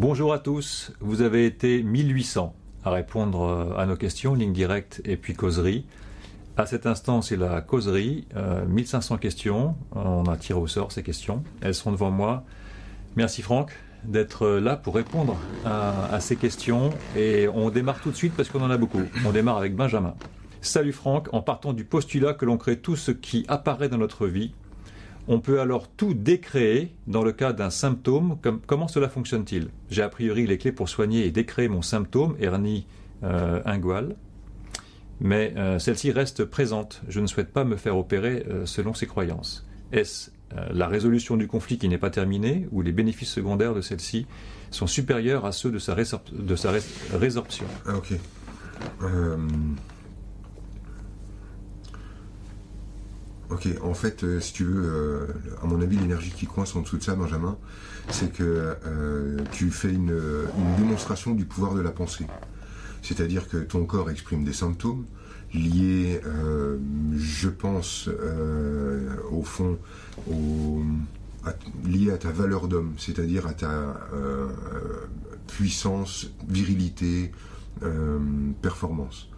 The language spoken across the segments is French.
Bonjour à tous, vous avez été 1800 à répondre euh, à nos questions, ligne directe et puis causerie. À cet instant, c'est la causerie, 1500 euh, questions, on a tiré au sort ces questions, elles sont devant moi. Merci Franck d'être là pour répondre à, ces questions et on démarre tout de suite parce qu'on en a beaucoup. On démarre avec Benjamin. Salut Franck, en partant du postulat que l'on crée tout ce qui apparaît dans notre vie, on peut alors tout décréer dans le cas d'un symptôme. comment cela fonctionne-t-il? J'ai a priori les clés pour soigner et décréer mon symptôme, hernie euh, inguale, mais euh, celle-ci reste présente. Je ne souhaite pas me faire opérer euh, selon ses croyances. Est-ce la résolution du conflit qui n'est pas terminée ou les bénéfices secondaires de celle-ci sont supérieurs à ceux de sa, résorption? Ah. Ok, en fait, euh, si tu veux, euh, à mon avis, l'énergie qui coince en dessous de ça, Benjamin, c'est que euh, tu fais une, démonstration du pouvoir de la pensée. C'est-à-dire que ton corps exprime des symptômes liés, je pense, au fond, liés à ta valeur d'homme, c'est-à-dire à ta puissance, virilité, performance.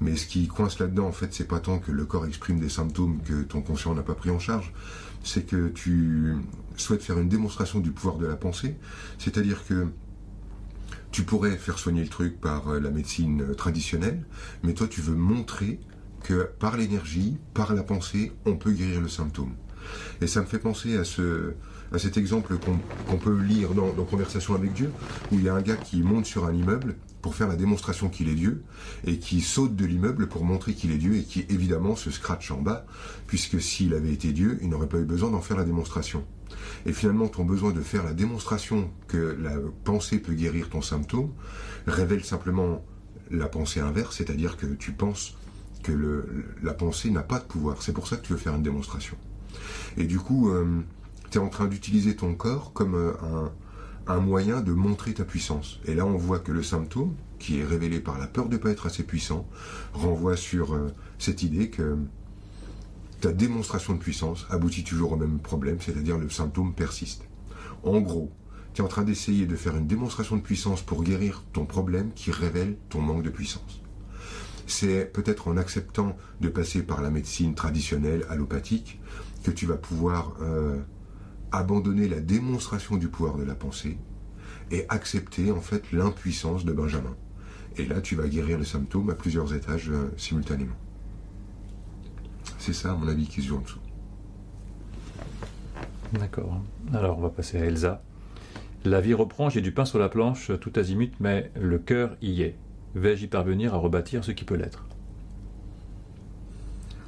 Mais ce qui coince là-dedans, en fait, c'est pas tant que le corps exprime des symptômes que ton conscient n'a pas pris en charge, c'est que tu souhaites faire une démonstration du pouvoir de la pensée, c'est-à-dire que tu pourrais faire soigner le truc par euh, la médecine euh, traditionnelle, mais toi tu veux montrer que par l'énergie, par la pensée, on peut guérir le symptôme. Et ça me fait penser à ce, à cet exemple qu'on peut lire dans, dans, Conversation avec Dieu, où il y a un gars qui monte sur un immeuble pour faire la démonstration qu'il est Dieu, et qui saute de l'immeuble pour montrer qu'il est Dieu, et qui évidemment se scratch en bas, puisque s'il avait été Dieu, il n'aurait pas eu besoin d'en faire la démonstration. Et finalement, ton besoin de faire la démonstration que la pensée peut guérir ton symptôme révèle simplement la pensée inverse, c'est-à-dire que tu penses que le, la pensée n'a pas de pouvoir. C'est pour ça que tu veux faire une démonstration. Et du coup, euh, tu es en train d'utiliser ton corps comme euh, un, un moyen de montrer ta puissance. Et là, on voit que le symptôme, qui est révélé par la peur de ne pas être assez puissant, renvoie sur euh, cette idée que ta démonstration de puissance aboutit toujours au même problème, c'est-à-dire le symptôme persiste. En gros, tu es en train d'essayer de faire une démonstration de puissance pour guérir ton problème qui révèle ton manque de puissance. C'est peut-être en acceptant de passer par la médecine traditionnelle, allopathique, que tu vas pouvoir euh, abandonner la démonstration du pouvoir de la pensée et accepter en fait l'impuissance de Benjamin. Et là, tu vas guérir les symptômes à plusieurs étages euh, simultanément. C'est ça, à mon avis, qui se joue en dessous. D'accord. Alors, on va passer à Elsa. La vie reprend, j'ai du pain sur la planche, tout azimut, mais le cœur y est. Vais-je y parvenir à rebâtir ce qui peut l'être?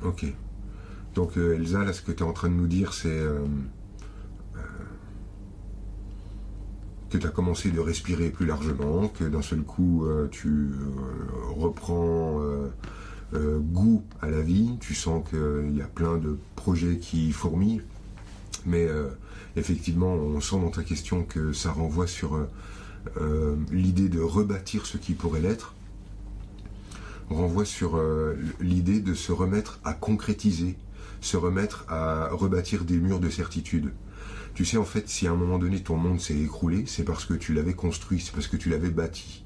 Ok. Donc, euh, Elsa, là, ce que tu es en train de nous dire, c'est. Euh, que tu as commencé de respirer plus largement, que d'un seul coup euh, tu euh, reprends euh, goût à la vie, tu sens qu'il y a plein de projets qui fourmillent, mais effectivement on sent dans ta question que ça renvoie sur l'idée de rebâtir ce qui pourrait l'être, renvoie sur l'idée de se remettre à concrétiser, se remettre à rebâtir des murs de certitude. Tu sais, en fait, si à un moment donné ton monde s'est écroulé, c'est parce que tu l'avais construit, c'est parce que tu l'avais bâti.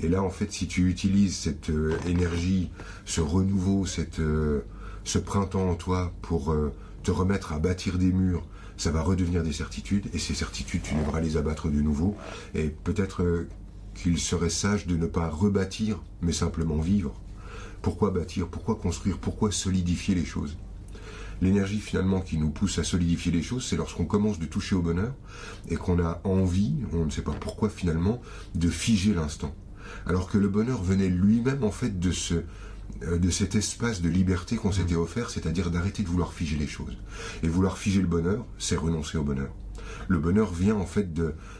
Et là, en fait, si tu utilises cette euh, énergie, ce renouveau, cette, euh, ce printemps en toi pour euh, te remettre à bâtir des murs, ça va redevenir des certitudes. Et ces certitudes, tu devras les abattre de nouveau. Et peut-être qu'il serait sage de ne pas rebâtir, mais simplement vivre. Pourquoi bâtir? Pourquoi construire? Pourquoi solidifier les choses? L'énergie finalement qui nous pousse à solidifier les choses, c'est lorsqu'on commence de toucher au bonheur et qu'on a envie, on ne sait pas pourquoi finalement, de figer l'instant. Alors que le bonheur venait lui-même en fait de ce euh, de cet espace de liberté qu'on s'était mmh. offert, c'est-à-dire d'arrêter de vouloir figer les choses. Et vouloir figer le bonheur, c'est renoncer au bonheur. Le bonheur vient en fait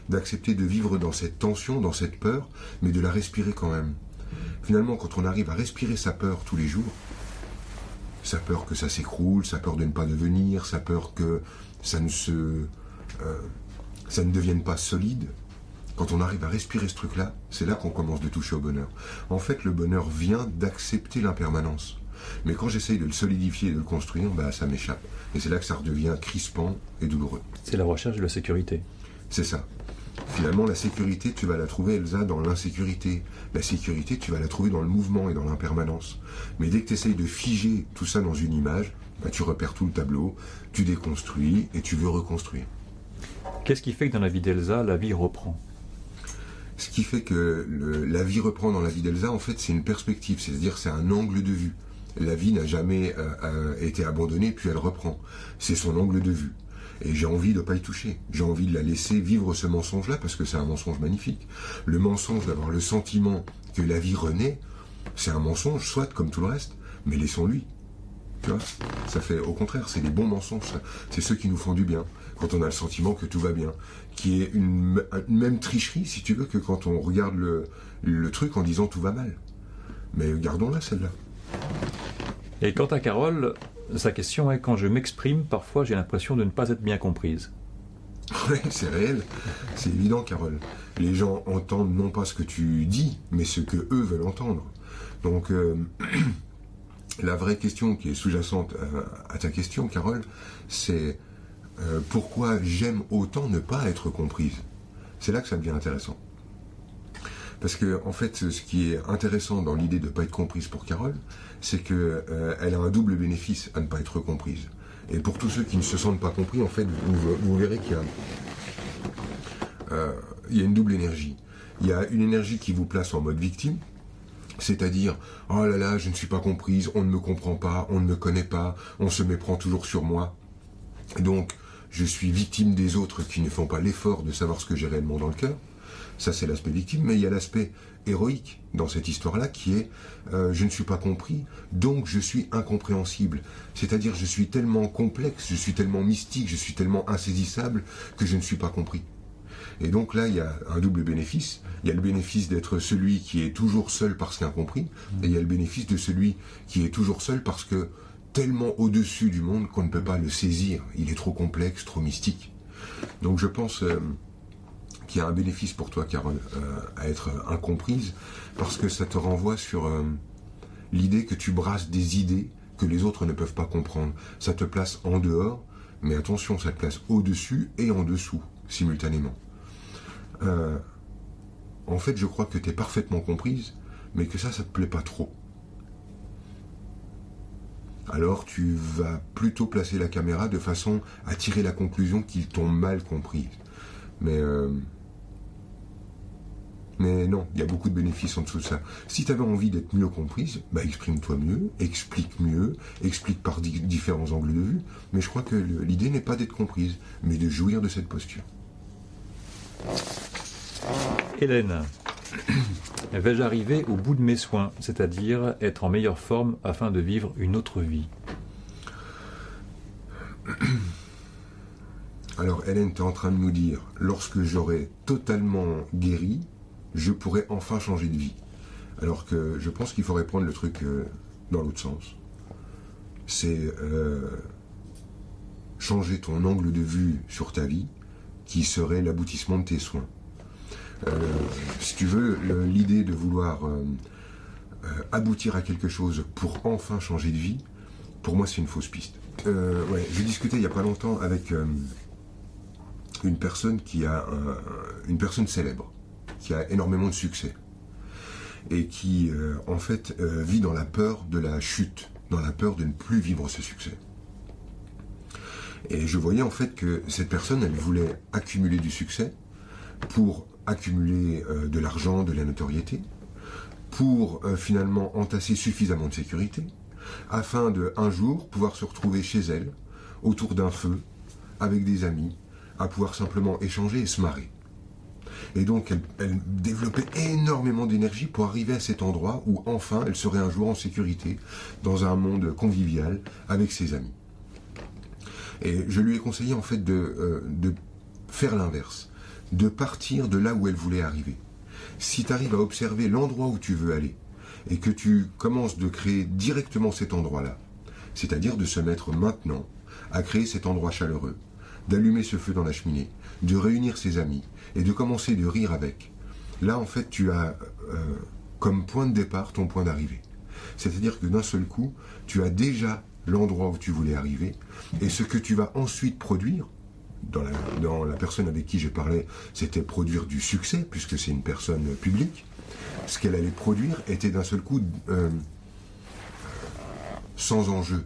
d'accepter de vivre dans cette tension, dans cette peur, mais de la respirer quand même. Finalement, quand on arrive à respirer sa peur tous les jours, sa peur que ça s'écroule, sa peur de ne pas devenir, sa peur que ça ne se, euh, ça ne devienne pas solide. Quand on arrive à respirer ce truc-là, c'est là, qu'on commence de toucher au bonheur. En fait, le bonheur vient d'accepter l'impermanence. Mais quand j'essaye de le solidifier et de le construire, bah, ça m'échappe. Et c'est là que ça redevient crispant et douloureux. C'est la recherche de la sécurité. C'est ça. Finalement, la sécurité, tu vas la trouver, Elsa, dans l'insécurité. La sécurité, tu vas la trouver dans le mouvement et dans l'impermanence. Mais dès que tu essayes de figer tout ça dans une image, bah, tu repères tout le tableau, tu déconstruis et tu veux reconstruire. Qu'est-ce qui fait que dans la vie d'Elsa, la vie reprend? Ce qui fait que la vie reprend dans la vie d'Elsa, en fait, c'est une perspective, c'est-à-dire c'est un angle de vue. La vie n'a jamais euh, euh, été abandonnée, puis elle reprend. C'est son angle de vue. Et j'ai envie de ne pas y toucher. J'ai envie de la laisser vivre ce mensonge-là parce que c'est un mensonge magnifique. Le mensonge d'avoir le sentiment que la vie renaît, c'est un mensonge, soit comme tout le reste, mais laissons-lui. Tu vois Ça fait, au contraire, c'est des bons mensonges. C'est ceux qui nous font du bien. Quand on a le sentiment que tout va bien. Qui est une, même tricherie, si tu veux, que quand on regarde le, le truc en disant tout va mal. Mais gardons-la, celle-là. Et quant à Carole, sa question est quand je m'exprime, parfois j'ai l'impression de ne pas être bien comprise. Oui, c'est réel. C'est évident, Carole. Les gens entendent non pas ce que tu dis, mais ce que eux veulent entendre. Donc, euh, la vraie question qui est sous-jacente à, ta question, Carole, c'est euh, pourquoi j'aime autant ne pas être comprise? C'est là que ça devient intéressant. Parce que, en fait, ce qui est intéressant dans l'idée de ne pas être comprise pour Carole, c'est qu'elle euh, a un double bénéfice à ne pas être comprise. Et pour tous ceux qui ne se sentent pas compris, en fait, vous, verrez qu'il euh, y, a une double énergie. Il y a une énergie qui vous place en mode victime, c'est-à-dire, oh là là, je ne suis pas comprise, on ne me comprend pas, on ne me connaît pas, on se méprend toujours sur moi. Donc, je suis victime des autres qui ne font pas l'effort de savoir ce que j'ai réellement dans le cœur. Ça, c'est l'aspect victime, mais il y a l'aspect héroïque dans cette histoire-là qui est euh, je ne suis pas compris, donc je suis incompréhensible. C'est-à-dire je suis tellement complexe, je suis tellement mystique, je suis tellement insaisissable que je ne suis pas compris. Et donc là, il y a un double bénéfice. Il y a le bénéfice d'être celui qui est toujours seul parce qu'incompris, et il y a le bénéfice de celui qui est toujours seul parce que tellement au-dessus du monde qu'on ne peut pas le saisir. Il est trop complexe, trop mystique. Donc je pense... Euh, qu'il y a un bénéfice pour toi, Carole, euh, à être incomprise, parce que ça te renvoie sur euh, l'idée que tu brasses des idées que les autres ne peuvent pas comprendre. Ça te place en dehors, mais attention, ça te place au-dessus et en dessous, simultanément. Euh, en fait, je crois que tu es parfaitement comprise, mais que ça, ça te plaît pas trop. Alors tu vas plutôt placer la caméra de façon à tirer la conclusion qu'ils t'ont mal comprise. Mais mais non, il y a beaucoup de bénéfices en dessous de ça. Si tu avais envie d'être mieux comprise, bah exprime-toi mieux, explique mieux, explique par différents angles de vue. Mais je crois que l'idée n'est pas d'être comprise, mais de jouir de cette posture. Hélène, vais-je arriver au bout de mes soins, c'est-à-dire être en meilleure forme afin de vivre une autre vie? Alors Hélène, tu es en train de nous dire, lorsque j'aurai totalement guéri, je pourrais enfin changer de vie. Alors que je pense qu'il faudrait prendre le truc euh, dans l'autre sens. C'est euh, changer ton angle de vue sur ta vie qui serait l'aboutissement de tes soins. Euh, si tu veux, l'idée de vouloir aboutir à quelque chose pour enfin changer de vie, pour moi c'est une fausse piste. ouais, j'ai discuté il n'y a pas longtemps avec une personne qui a une personne célèbre qui a énormément de succès et qui euh, en fait euh, vit dans la peur de la chute, dans la peur de ne plus vivre ce succès. Et je voyais en fait que cette personne, elle voulait accumuler du succès pour accumuler euh, de l'argent, de la notoriété, pour finalement entasser suffisamment de sécurité, afin de un jour pouvoir se retrouver chez elle, autour d'un feu, avec des amis, à pouvoir simplement échanger et se marrer. Et donc, elle, développait énormément d'énergie pour arriver à cet endroit où enfin elle serait un jour en sécurité, dans un monde convivial, avec ses amis. Et je lui ai conseillé en fait de, euh, de faire l'inverse, de partir de là où elle voulait arriver. Si tu arrives à observer l'endroit où tu veux aller, et que tu commences de créer directement cet endroit-là, c'est-à-dire de se mettre maintenant à créer cet endroit chaleureux, d'allumer ce feu dans la cheminée, de réunir ses amis, et de commencer de rire avec. Là, en fait, tu as euh, comme point de départ ton point d'arrivée. C'est-à-dire que d'un seul coup, tu as déjà l'endroit où tu voulais arriver, et ce que tu vas ensuite produire, dans la, personne avec qui je parlais, c'était produire du succès, puisque c'est une personne publique. Ce qu'elle allait produire était d'un seul coup euh, sans enjeu.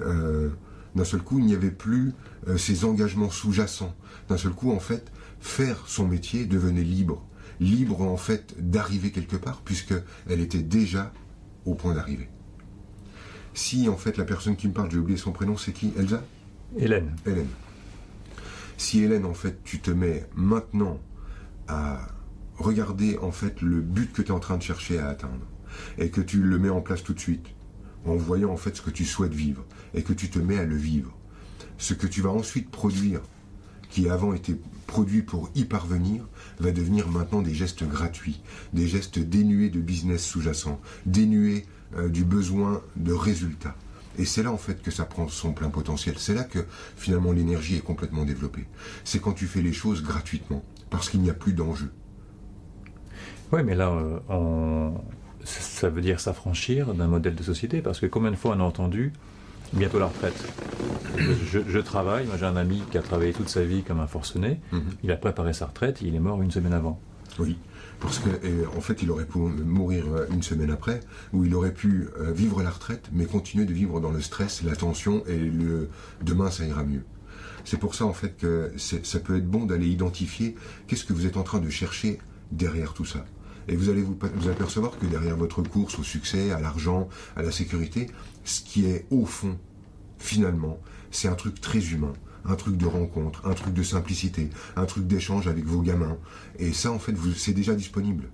Euh, d'un seul coup, il n'y avait plus ces engagements sous-jacents. D'un seul coup, en fait, faire son métier devenait libre. Libre, en fait, d'arriver quelque part, puisqu'elle était déjà au point d'arriver. Si, en fait, la personne qui me parle, j'ai oublié son prénom, c'est qui? Elsa? Hélène. Hélène. Si Hélène, en fait, tu te mets maintenant à regarder, en fait, le but que tu es en train de chercher à atteindre, et que tu le mets en place tout de suite, en voyant, en fait, ce que tu souhaites vivre, et que tu te mets à le vivre, ce que tu vas ensuite produire, qui avant était produit pour y parvenir, va devenir maintenant des gestes gratuits, des gestes dénués de business sous-jacent, dénués euh, du besoin de résultats. Et c'est là en fait que ça prend son plein potentiel. C'est là que finalement l'énergie est complètement développée. C'est quand tu fais les choses gratuitement, parce qu'il n'y a plus d'enjeu. Oui, mais là, euh, on... ça veut dire s'affranchir d'un modèle de société, parce que combien de fois on a entendu bientôt la retraite je, travaille, j'ai un ami qui a travaillé toute sa vie comme un forcené, mhm. il a préparé sa retraite, il est mort une semaine avant. Oui. Parce qu'en en fait, il aurait pu mourir euh, une semaine après, ou il aurait pu euh, vivre la retraite, mais continuer de vivre dans le stress, la tension, et le demain, ça ira mieux. C'est pour ça, en fait, que ça peut être bon d'aller identifier qu'est-ce que vous êtes en train de chercher derrière tout ça. Et vous allez vous, apercevoir que derrière votre course au succès, à l'argent, à la sécurité, ce qui est au fond, finalement, c'est un truc très humain un truc de rencontre, un truc de simplicité, un truc d'échange avec vos gamins. Et ça, en fait, c'est déjà disponible.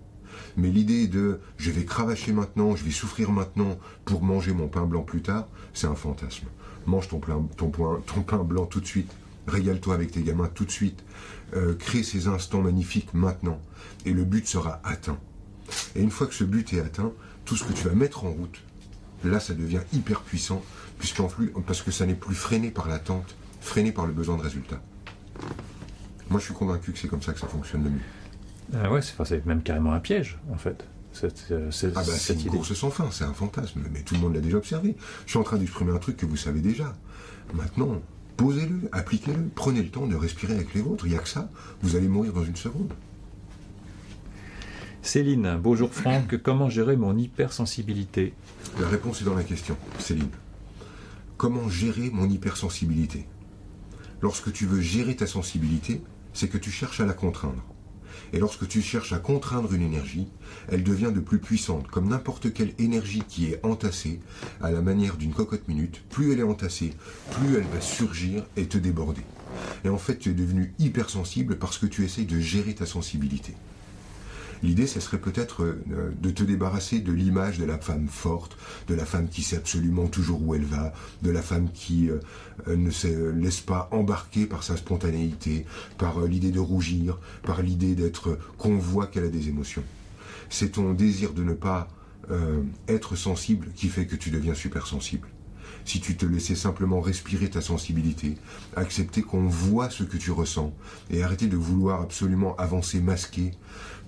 Mais l'idée de je vais cravacher maintenant, je vais souffrir maintenant pour manger mon pain blanc plus tard, c'est un fantasme. Mange ton, pain, ton, ton pain blanc tout de suite. Régale-toi avec tes gamins tout de suite. Euh, crée ces instants magnifiques maintenant. Et le but sera atteint. Et une fois que ce but est atteint, tout ce que tu vas mettre en route, là, ça devient hyper puissant, puisqu'en plus, parce que ça n'est plus freiné par l'attente, freiné par le besoin de résultats. Moi, je suis convaincu que c'est comme ça que ça fonctionne le mieux. Ah ouais, c'est même carrément un piège, en fait. Cette, euh, ah bah, c'est une course sans fin, c'est un fantasme, mais tout le monde l'a déjà observé. Je suis en train d'exprimer un truc que vous savez déjà. Maintenant, posez-le, appliquez-le, prenez le temps de respirer avec les vôtres. Il n'y a que ça, vous allez mourir dans une seconde. Céline, bonjour Franck, comment gérer mon hypersensibilité? La réponse est dans la question, Céline. Comment gérer mon hypersensibilité? Lorsque tu veux gérer ta sensibilité, c'est que tu cherches à la contraindre. Et lorsque tu cherches à contraindre une énergie, elle devient de plus puissante, comme n'importe quelle énergie qui est entassée, à la manière d'une cocotte minute, plus elle est entassée, plus elle va surgir et te déborder. Et en fait, tu es devenu hypersensible parce que tu essayes de gérer ta sensibilité. L'idée, ce serait peut-être euh, de te débarrasser de l'image de la femme forte, de la femme qui sait absolument toujours où elle va, de la femme qui euh, euh, ne se laisse pas embarquer par sa spontanéité, par l'idée de rougir, par l'idée d'être qu'on voit qu'elle a des émotions. C'est ton désir de ne pas être sensible qui fait que tu deviens super sensible si tu te laissais simplement respirer ta sensibilité, accepter qu'on voit ce que tu ressens, et arrêter de vouloir absolument avancer masqué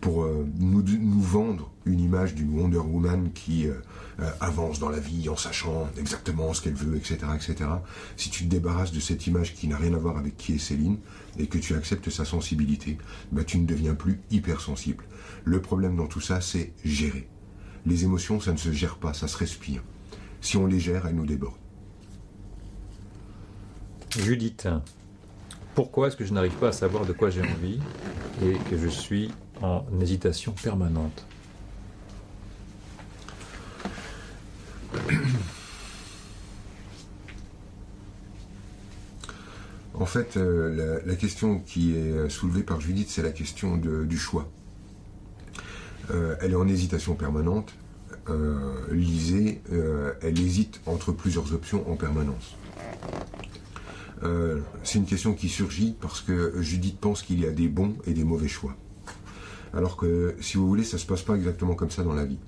pour euh, nous, vendre une image d'une Wonder Woman qui euh, euh, avance dans la vie en sachant exactement ce qu'elle veut, etc., etc. Si tu te débarrasses de cette image qui n'a rien à voir avec qui est Céline et que tu acceptes sa sensibilité, bah, tu ne deviens plus hypersensible. Le problème dans tout ça, c'est gérer. Les émotions, ça ne se gère pas, ça se respire. Si on les gère, elles nous débordent. Judith, pourquoi est-ce que je n'arrive pas à savoir de quoi j'ai envie et que je suis en hésitation permanente En fait, euh, la, question qui est soulevée par Judith, c'est la question du choix. Euh, elle est en hésitation permanente. Euh, lisez, elle hésite entre plusieurs options en permanence. c'est une question qui surgit parce que Judith pense qu'il y a des bons et des mauvais choix. Alors que, si vous voulez, ça ne se passe pas exactement comme ça dans la vie.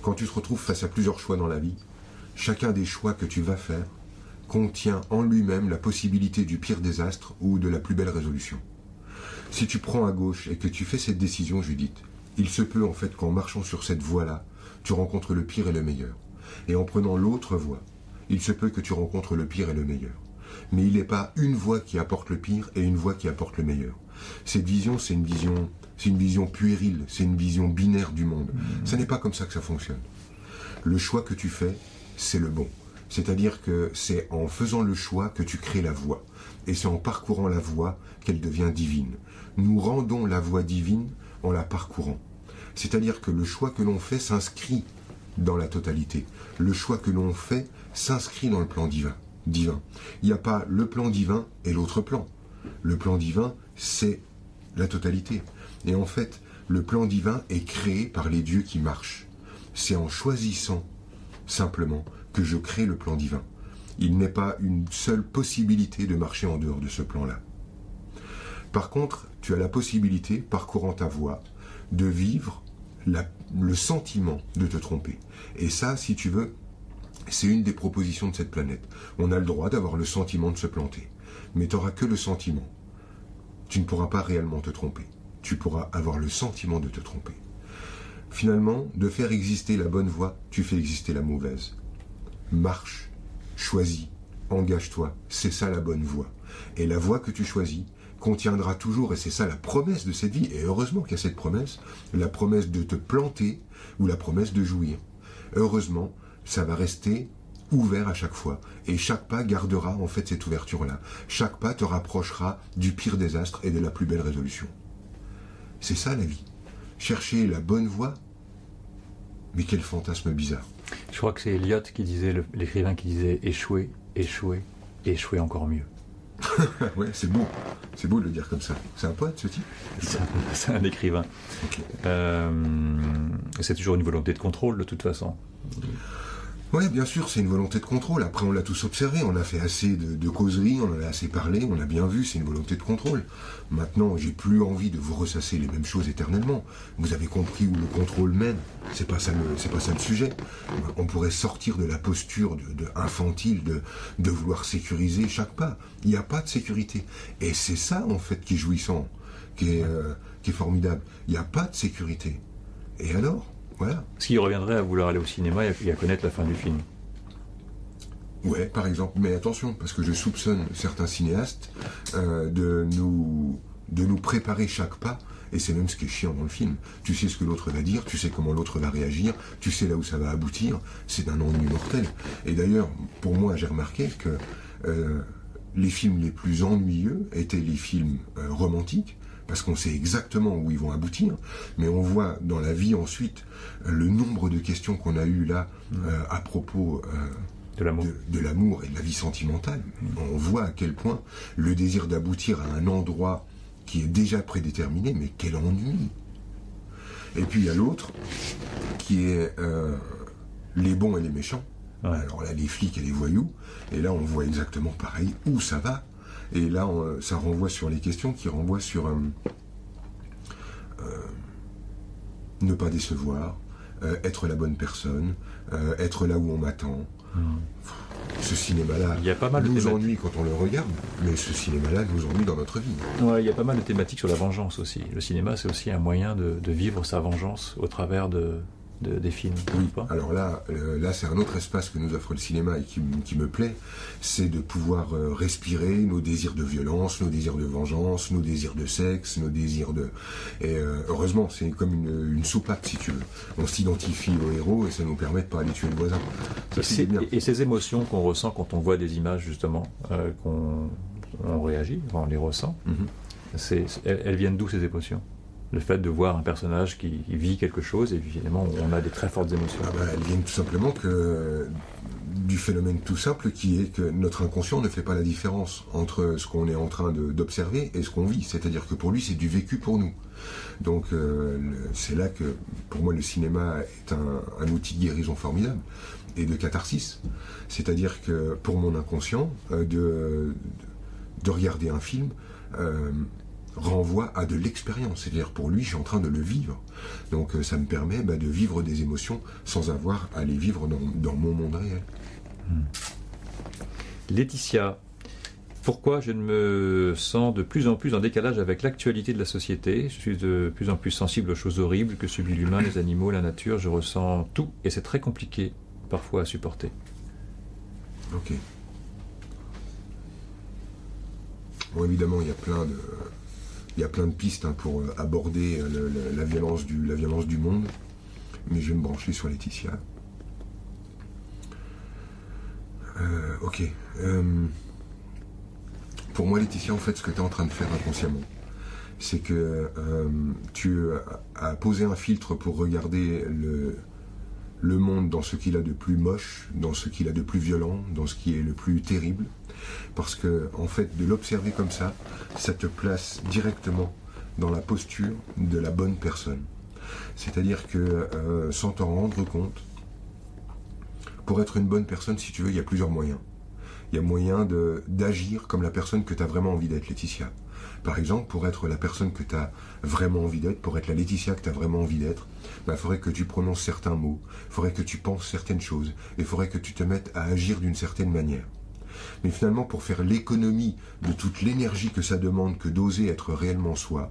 Quand tu te retrouves face à plusieurs choix dans la vie, chacun des choix que tu vas faire contient en lui-même la possibilité du pire désastre ou de la plus belle résolution. Si tu prends à gauche et que tu fais cette décision, Judith, il se peut en fait qu'en marchant sur cette voie-là, tu rencontres le pire et le meilleur. Et en prenant l'autre voie, il se peut que tu rencontres le pire et le meilleur. mais il n'est pas une voix qui apporte le pire et une voix qui apporte le meilleur. Cette vision, c'est une vision, c'est une vision puérile, c'est une vision binaire du monde. Ce n'est pas comme ça que ça fonctionne. Le choix que tu fais, c'est le bon. C'est-à-dire que c'est en faisant le choix que tu crées la voie. Et c'est en parcourant la voie qu'elle devient divine. Nous rendons la voie divine en la parcourant. C'est-à-dire que le choix que l'on fait s'inscrit dans la totalité. Le choix que l'on fait s'inscrit dans le plan divin. divin. Il n'y a pas le plan divin et l'autre plan. Le plan divin, c'est la totalité. Et en fait, le plan divin est créé par les dieux qui marchent. C'est en choisissant simplement que je crée le plan divin. Il n'est pas une seule possibilité de marcher en dehors de ce plan-là. Par contre, tu as la possibilité, parcourant ta voie, de vivre le sentiment de te tromper. Et ça, si tu veux, c'est une des propositions de cette planète. On a le droit d'avoir le sentiment de se planter. Mais tu n'auras que le sentiment. Tu ne pourras pas réellement te tromper. Tu pourras avoir le sentiment de te tromper. Finalement, de faire exister la bonne voie, tu fais exister la mauvaise. Marche, choisis, engage-toi. C'est ça la bonne voie. Et la voie que tu choisis, contiendra toujours, et c'est ça la promesse de cette vie, et heureusement qu'il y a cette promesse, la promesse de te planter ou la promesse de jouir. Heureusement, ça va rester ouvert à chaque fois, et chaque pas gardera en fait cette ouverture-là. Chaque pas te rapprochera du pire désastre et de la plus belle résolution. C'est ça la vie. Chercher la bonne voie, mais quel fantasme bizarre. Je crois que c'est Eliot qui disait, l'écrivain qui disait échouer, échouer, échouer encore mieux. ouais, c'est beau. C'est beau de le dire comme ça. C'est un poète, ce type? C'est un, écrivain. Euh, c'est toujours une volonté de contrôle, de toute façon. Oui, bien sûr, c'est une volonté de contrôle. Après, on l'a tous observé, on a fait assez de, causeries, on en a assez parlé, on a bien vu, c'est une volonté de contrôle. Maintenant, j'ai plus envie de vous ressasser les mêmes choses éternellement. Vous avez compris où le contrôle mène. C'est pas ça le, pas ça le sujet. On pourrait sortir de la posture de, infantile de, de vouloir sécuriser chaque pas. Il n'y a pas de sécurité. Et c'est ça, en fait, qui est jouissant, qui est, euh, qui est formidable. Il n'y a pas de sécurité. Et alors? Ce qui reviendrait à vouloir aller au cinéma et à connaître la fin du film. Ouais, par exemple. Mais attention, parce que je soupçonne certains cinéastes euh, de, nous, de nous préparer chaque pas. Et c'est même ce qui est chiant dans le film. Tu sais ce que l'autre va dire, tu sais comment l'autre va réagir, tu sais là où ça va aboutir. C'est un ennui mortel. Et d'ailleurs, pour moi, j'ai remarqué que euh, les films les plus ennuyeux étaient les films euh, romantiques parce qu'on sait exactement où ils vont aboutir, mais on voit dans la vie ensuite euh, le nombre de questions qu'on a eues là mm. euh, à propos euh, de l'amour et de la vie sentimentale. On voit à quel point le désir d'aboutir à un endroit qui est déjà prédéterminé, mais quel ennui. Et puis il y a l'autre qui est les bons et les méchants. Alors là, les flics et les voyous. Et là, on voit exactement pareil où ça va. Et là, ça renvoie sur les questions qui renvoient sur euh, euh, ne pas décevoir, euh, être la bonne personne, être là où on m'attend. Hmm. Ce cinéma-là nous ennuie quand on le regarde, mais ce cinéma-là nous ennuie dans notre vie. Ouais, il y a pas mal de thématiques sur la vengeance aussi. Le cinéma, c'est aussi un moyen de vivre sa vengeance au travers de, des films Oui, alors là, euh, là c'est un autre espace que nous offre le cinéma et qui, me plaît, c'est de pouvoir euh, respirer nos désirs de violence, nos désirs de vengeance, nos désirs de sexe, nos désirs de... Et euh, heureusement, c'est comme une, soupape, si tu veux. On s'identifie au héros et ça nous permet de pas aller tuer le voisin. et, ces émotions qu'on ressent quand on voit des images, justement, qu'on on réagit, on les ressent, mhm. elles viennent d'où ces émotions? Le fait de voir un personnage qui, vit quelque chose, et évidemment, on a des très fortes émotions. Ah bah, elles viennent tout simplement que du phénomène tout simple qui est que notre inconscient ne fait pas la différence entre ce qu'on est en train d'observer et ce qu'on vit. C'est-à-dire que pour lui, c'est du vécu pour nous. Donc euh, c'est là que, pour moi, le cinéma est un, outil de guérison formidable et de catharsis. C'est-à-dire que pour mon inconscient, euh, de, de, regarder un film, euh, renvoie à de l'expérience. C'est-à-dire pour lui, je suis en train de le vivre. Donc euh, ça me permet bah, de vivre des émotions sans avoir à les vivre dans, mon monde réel. Hmm. Laetitia, pourquoi je ne me sens de plus en plus en décalage avec l'actualité de la société? Je suis de plus en plus sensible aux choses horribles que subit l'humain, les animaux, la nature. Je ressens tout et c'est très compliqué parfois à supporter. Ok. Bon, évidemment, il y a plein de, il y a plein de pistes hein, pour euh, aborder euh, la, violence du, la violence du monde, mais je vais me brancher sur Laetitia. Euh, ok. pour moi, Laetitia, en fait, ce que tu es en train de faire inconsciemment, c'est que tu as posé un filtre pour regarder le, le monde dans ce qu'il a de plus moche, dans ce qu'il a de plus violent, dans ce qui est le plus terrible. Parce que, en fait, de l'observer comme ça, ça te place directement dans la posture de la bonne personne. C'est-à-dire que, euh, sans t'en rendre compte, pour être une bonne personne, si tu veux, il y a plusieurs moyens. Il y a moyen d'agir comme la personne que tu as vraiment envie d'être, Laetitia. Par exemple, pour être la personne que tu as vraiment envie d'être, pour être la Laetitia que tu as vraiment envie d'être, il bah, faudrait que tu prononces certains mots, il faudrait que tu penses certaines choses, et il faudrait que tu te mettes à agir d'une certaine manière. Mais finalement, pour faire l'économie de toute l'énergie que ça demande que d'oser être réellement soi,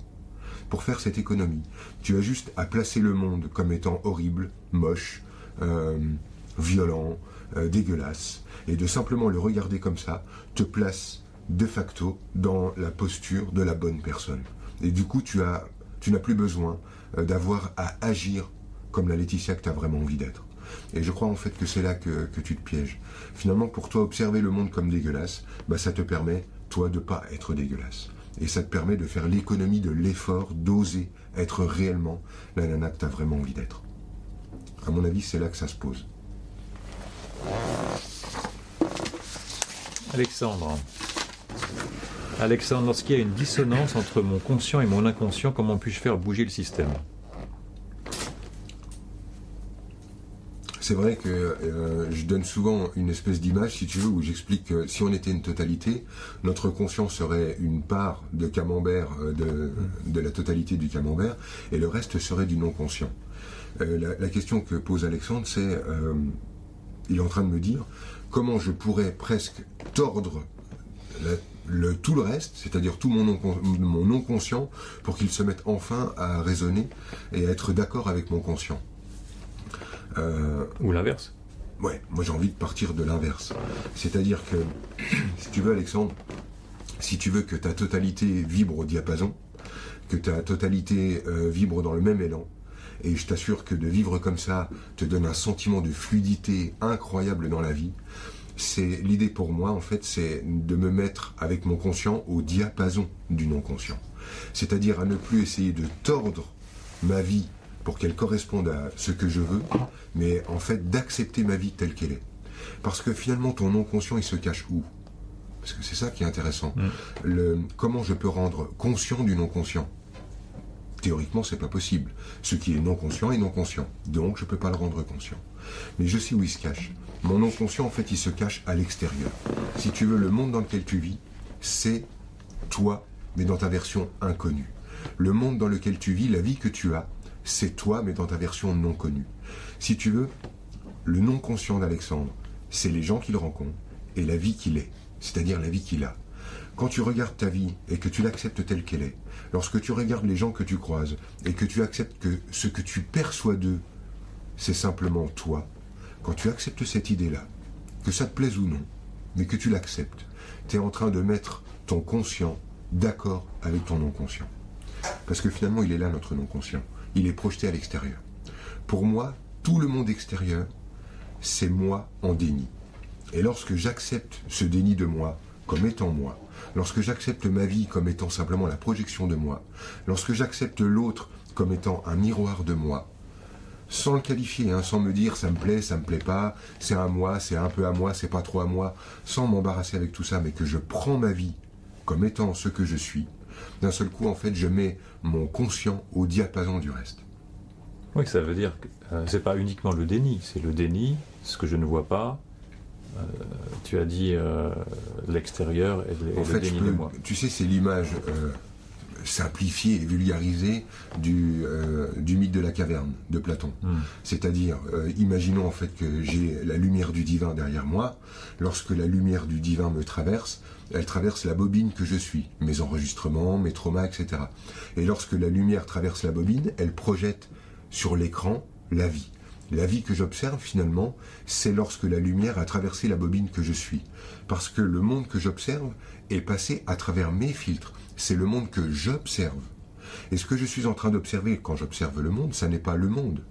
pour faire cette économie, tu as juste à placer le monde comme étant horrible, moche, euh, violent, euh, dégueulasse, et de simplement le regarder comme ça, te place de facto dans la posture de la bonne personne. Et du coup, tu as, tu n'as plus besoin euh, d'avoir à agir comme la Laetitia que tu as vraiment envie d'être. Et je crois en fait que c'est là que, tu te pièges. Finalement, pour toi, observer le monde comme dégueulasse, bah, ça te permet, toi, de pas être dégueulasse. Et ça te permet de faire l'économie de l'effort, d'oser être réellement la nana que tu as vraiment envie d'être. À mon avis, c'est là que ça se pose. Alexandre. Alexandre, lorsqu'il y a une dissonance entre mon conscient et mon inconscient, comment puis-je faire bouger le système? C'est vrai que euh, je donne souvent une espèce d'image, si tu veux, où j'explique que si on était une totalité, notre conscient serait une part de camembert euh, de, la totalité du camembert, et le reste serait du non-conscient. Euh, la, question que pose Alexandre, c'est, il est en train de me dire, comment je pourrais presque tordre tout le reste, c'est-à-dire tout mon non-conscient, pour qu'il se mette enfin à raisonner et à être d'accord avec mon conscient. Euh, Ou l'inverse Ouais, moi j'ai envie de partir de l'inverse. C'est-à-dire que, si tu veux Alexandre, si tu veux que ta totalité vibre au diapason, que ta totalité euh, vibre dans le même élan, et je t'assure que de vivre comme ça te donne un sentiment de fluidité incroyable dans la vie, c'est l'idée pour moi en fait, c'est de me mettre avec mon conscient au diapason du non conscient. C'est-à-dire à ne plus essayer de tordre ma vie pour qu'elle corresponde à ce que je veux, mais en fait d'accepter ma vie telle qu'elle est. Parce que finalement ton non conscient il se cache où? Parce que c'est ça qui est intéressant. Mm. comment je peux rendre conscient du non conscient Théoriquement, c'est pas possible. Ce qui est non conscient est non conscient. Donc, je peux pas le rendre conscient. Mais je sais où il se cache. Mon non conscient, en fait, il se cache à l'extérieur. Si tu veux, le monde dans lequel tu vis, c'est toi, mais dans ta version inconnue. Le monde dans lequel tu vis, la vie que tu as, c'est toi, mais dans ta version non connue. Si tu veux, le non conscient d'Alexandre, c'est les gens qu'il rencontre et la vie qu'il est, c'est-à-dire la vie qu'il a. Quand tu regardes ta vie et que tu l'acceptes telle qu'elle est, lorsque tu regardes les gens que tu croises et que tu acceptes que ce que tu perçois d'eux, c'est simplement toi, quand tu acceptes cette idée-là, que ça te plaise ou non, mais que tu l'acceptes, tu es en train de mettre ton conscient d'accord avec ton non-conscient. Parce que finalement, il est là, notre non-conscient. Il est projeté à l'extérieur. Pour moi, tout le monde extérieur, c'est moi en déni. Et lorsque j'accepte ce déni de moi comme étant moi, lorsque j'accepte ma vie comme étant simplement la projection de moi, lorsque j'accepte l'autre comme étant un miroir de moi, sans le qualifier, hein, sans me dire ça me plaît, ça me plaît pas, c'est à moi, c'est un peu à moi, c'est pas trop à moi, sans m'embarrasser avec tout ça, mais que je prends ma vie comme étant ce que je suis, d'un seul coup, en fait, je mets mon conscient au diapason du reste. Oui, ça veut dire que euh, c'est pas uniquement le déni, c'est le déni, ce que je ne vois pas. Euh, tu as dit euh, l'extérieur et, le, déni de moi. Tu sais, c'est l'image simplifié et vulgarisé du, euh, du mythe de la caverne de Platon. Hmm. C'est-à-dire, euh, imaginons en fait que j'ai la lumière du divin derrière moi. Lorsque la lumière du divin me traverse, elle traverse la bobine que je suis, mes enregistrements, mes traumas, etc. Et lorsque la lumière traverse la bobine, elle projette sur l'écran la vie. La vie que j'observe finalement, c'est lorsque la lumière a traversé la bobine que je suis. Parce que le monde que j'observe est passé à travers mes filtres. C'est le monde que j'observe. Et ce que je suis en train d'observer quand j'observe le monde, ça n'est pas le monde.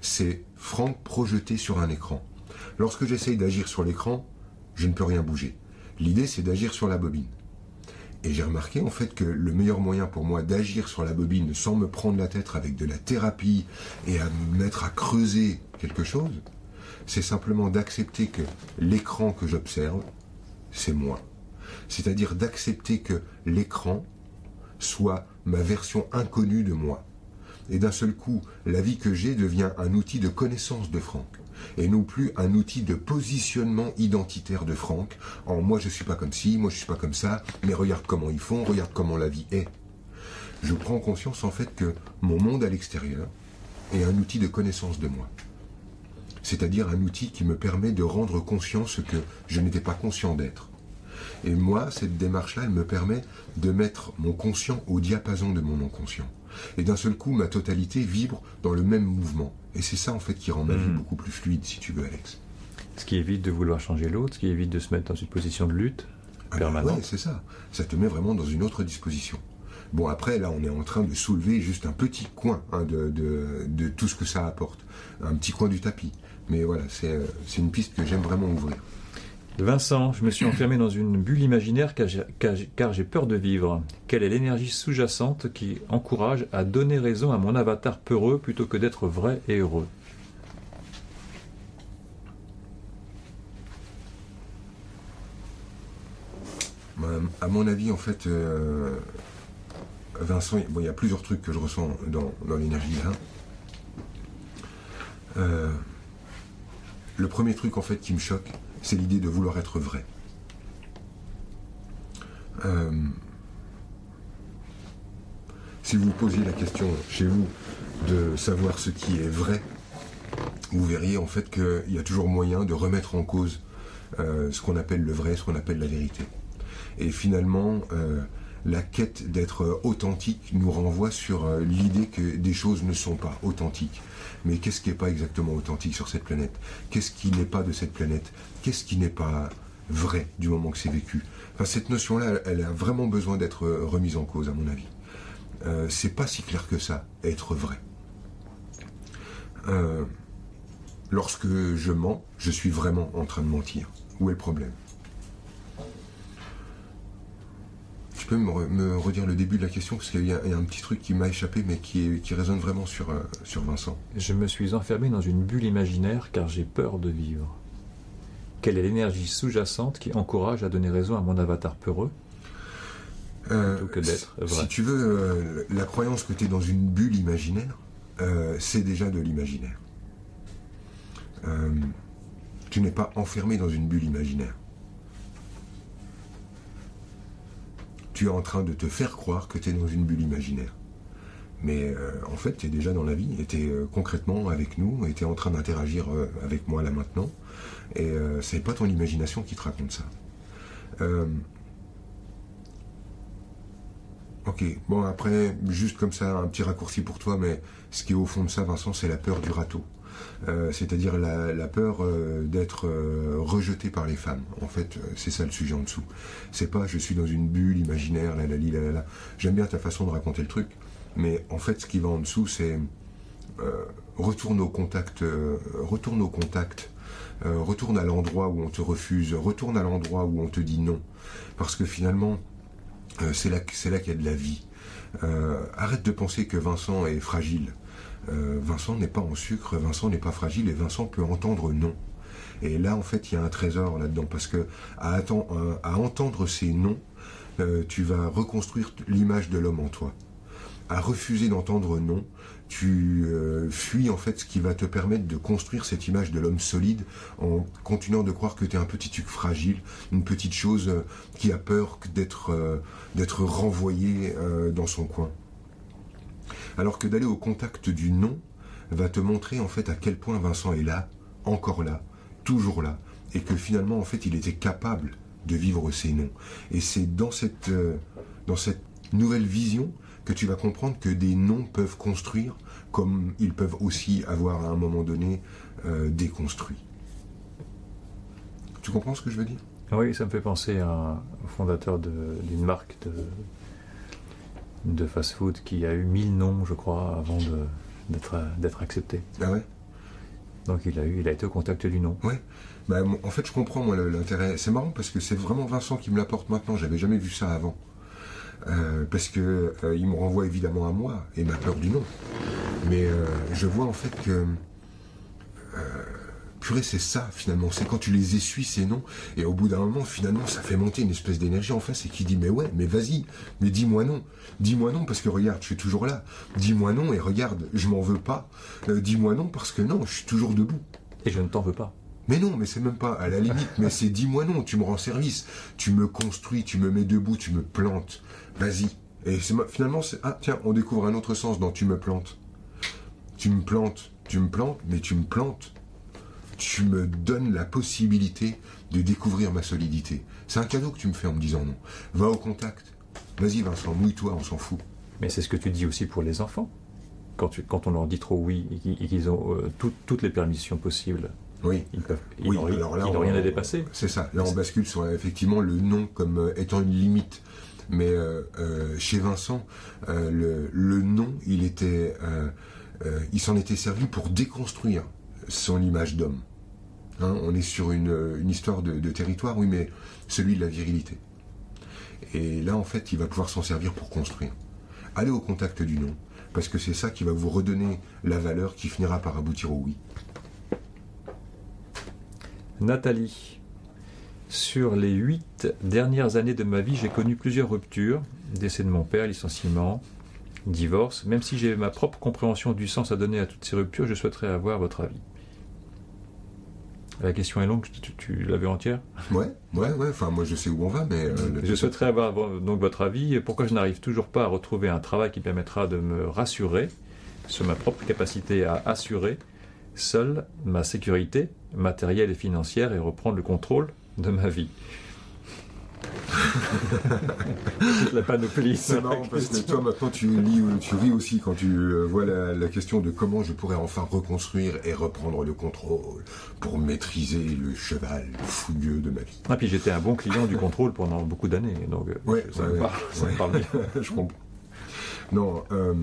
C'est Franck projeté sur un écran. Lorsque j'essaye d'agir sur l'écran, je ne peux rien bouger. L'idée, c'est d'agir sur la bobine. Et j'ai remarqué en fait que le meilleur moyen pour moi d'agir sur la bobine sans me prendre la tête avec de la thérapie et à me mettre à creuser quelque chose, c'est simplement d'accepter que l'écran que j'observe, c'est moi. C'est-à-dire d'accepter que l'écran soit ma version inconnue de moi. Et d'un seul coup, la vie que j'ai devient un outil de connaissance de Franck et non plus un outil de positionnement identitaire de Franck en moi je suis pas comme ci, moi je suis pas comme ça, mais regarde comment ils font, regarde comment la vie est. Je prends conscience en fait que mon monde à l'extérieur est un outil de connaissance de moi. C'est-à-dire un outil qui me permet de rendre conscience que je n'étais pas conscient d'être. Et moi, cette démarche-là, elle me permet de mettre mon conscient au diapason de mon inconscient. Et d'un seul coup, ma totalité vibre dans le même mouvement. Et c'est ça, en fait, qui rend ma vie Mhm. beaucoup plus fluide, si tu veux, Alex. Ce qui évite de vouloir changer l'autre, ce qui évite de se mettre dans une position de lutte Ah bah permanente. ouais, c'est ça. Ça te met vraiment dans une autre disposition. Bon, après, là, on est en train de soulever juste un petit coin hein, de, de- de tout ce que ça apporte. Un petit coin du tapis. Mais voilà, c'est euh, c'est une piste que j'aime vraiment ouvrir. Vincent, je me suis enfermé dans une bulle imaginaire car j'ai- peur de vivre. Quelle est l'énergie sous-jacente qui encourage à donner raison à mon avatar peureux plutôt que d'être vrai et heureux? Euh, À mon avis, en fait, euh, Vincent, bon, il y a plusieurs trucs que je ressens dans, dans l'énergie là. Euh, le premier truc en fait qui me choque, c'est l'idée de vouloir être vrai. Euh, si vous posiez la question chez vous de savoir ce qui est vrai, vous verriez en fait qu'il y a toujours moyen de remettre en cause euh, ce qu'on appelle le vrai, ce qu'on appelle la vérité. Et finalement, euh, la quête d'être authentique nous renvoie sur l'idée que des choses ne sont pas authentiques. Mais qu'est-ce qui n'est pas exactement authentique sur cette planète? Qu'est-ce qui n'est pas de cette planète? Qu'est-ce qui n'est pas vrai du moment que c'est vécu? Enfin, Cette notion-là, elle a vraiment besoin d'être remise en cause, à mon avis. Euh, c'est pas si clair que ça, être vrai. Euh, lorsque je mens, je suis vraiment en train de mentir. Où est le problème? Tu peux me, re- me redire le début de la question parce qu'il y, a il y a un petit truc qui m'a échappé mais qui, est- qui résonne vraiment sur, euh, sur Vincent. Je me suis enfermé dans une bulle imaginaire car j'ai peur de vivre. Quelle est l'énergie sous-jacente qui encourage à donner raison à mon avatar peureux? Euh, Plutôt que d'être si- vrai. Si tu veux, euh, la croyance que tu es dans une bulle imaginaire, c'est déjà de l'imaginaire. Tu n'es pas enfermé dans une bulle imaginaire. Tu es en train de te faire croire que tu es dans une bulle imaginaire. Mais euh, en fait, tu es déjà dans la vie, tu es concrètement avec nous, tu es en train d'interagir euh, avec moi là maintenant. Et euh, c'est pas ton imagination qui te raconte ça. Euh, Ok, bon après, juste comme ça, un petit raccourci pour toi, mais ce qui est au fond de ça, Vincent, c'est la peur du râteau. Euh, C'est-à-dire la, peur euh, d'être euh, rejeté par les femmes. En fait, c'est ça le sujet en dessous. C'est pas je suis dans une bulle imaginaire, la la la la la. J'aime bien ta façon de raconter le truc, mais en fait, ce qui va en dessous, c'est retourne au contact, retourne au contact, retourne à l'endroit où on te refuse, retourne à l'endroit où on te dit non, parce que finalement, c'est là, là qu'il y a de la vie. Arrête de penser que Vincent est fragile. Euh, Vincent n'est pas en sucre, Vincent n'est pas fragile et Vincent peut entendre non. Et là, en fait, il y a un trésor là-dedans parce que à, entendre ces noms, euh, tu vas reconstruire l'image de l'homme en toi. À refuser d'entendre non, tu euh, fuis en fait ce qui va te permettre de construire cette image de l'homme solide en continuant de croire que tu es un petit truc fragile, une petite chose qui a peur d'être d'être renvoyé dans son coin. Alors que d'aller au contact du non va te montrer en fait à quel point Vincent est là, encore là, toujours là, et que finalement en fait il était capable de vivre ces noms. Et c'est dans cette euh, dans cette nouvelle vision que tu vas comprendre que des noms peuvent construire comme ils peuvent aussi avoir à un moment donné euh, déconstruit. Tu comprends ce que je veux dire? Oui, ça me fait penser à, au fondateur d'une marque de, de fast-food qui a eu 1000 noms, je crois, avant d'être accepté. Ah ouais? Donc il a, eu, il a été au contact du nom. Ouais. Bah, en fait, je comprends moi l'intérêt. C'est marrant parce que c'est vraiment Vincent qui me l'apporte maintenant. J'avais jamais vu ça avant. Euh, parce que euh, il me renvoie évidemment à moi et ma peur du nom. Mais euh, je vois en fait que purée, c'est ça finalement. C'est quand tu les essuies ces noms et au bout d'un moment, finalement, ça fait monter une espèce d'énergie en face et qui dit mais ouais, mais vas-y, mais dis-moi non, dis-moi non parce que regarde, je suis toujours là. Dis-moi non et regarde, je m'en veux pas. dis-moi non parce que non, je suis toujours debout. Et je ne t'en veux pas. Mais non, mais c'est même pas à la limite, mais c'est dis-moi non, tu me rends service, tu me construis, tu me mets debout, tu me plantes, vas-y. Et finalement, c'est ah tiens, on découvre un autre sens dans tu me plantes. Tu me plantes, tu me plantes, mais tu me plantes. Tu me donnes la possibilité de découvrir ma solidité. C'est un cadeau que tu me fais en me disant non. Va au contact. Vas-y Vincent, mouille-toi, on s'en fout. Mais c'est ce que tu dis aussi pour les enfants. Quand, tu, quand on leur dit trop oui et qu'ils ont euh, toutes les permissions possibles oui. Ils peuvent. n'ont rien à dépasser. C'est ça. Là, on bascule sur effectivement le nom comme euh, étant une limite. Mais euh, euh, chez Vincent, le, nom, il était, il s'en était servi pour déconstruire son image d'homme. Hein, on est sur une, histoire de, territoire, oui, mais celui de la virilité. Et là, en fait, il va pouvoir s'en servir pour construire. Allez au contact du nom, parce que c'est ça qui va vous redonner la valeur qui finira par aboutir au oui. Nathalie. Sur les huit dernières années de ma vie, j'ai connu plusieurs ruptures. Décès de mon père, licenciement, divorce. Même si j'ai ma propre compréhension du sens à donner à toutes ces ruptures, je souhaiterais avoir votre avis. La question est longue, tu, l'as vue entière Ouais, ouais, ouais. Enfin, moi, je sais où on va, mais. Euh, je souhaiterais avoir donc votre avis. Pourquoi je n'arrive toujours pas à retrouver un travail qui permettra de me rassurer sur ma propre capacité à assurer seule ma sécurité matérielle et financière et reprendre le contrôle de ma vie? La panoplie. C'est marrant parce que toi maintenant tu lis, tu ris aussi quand tu euh, vois la, question de comment je pourrais enfin reconstruire et reprendre le contrôle pour maîtriser le cheval fougueux de ma vie. Ah puis j'étais un bon client du contrôle pendant beaucoup d'années donc euh, ouais, ça, me parle, je comprends. Non. Euh,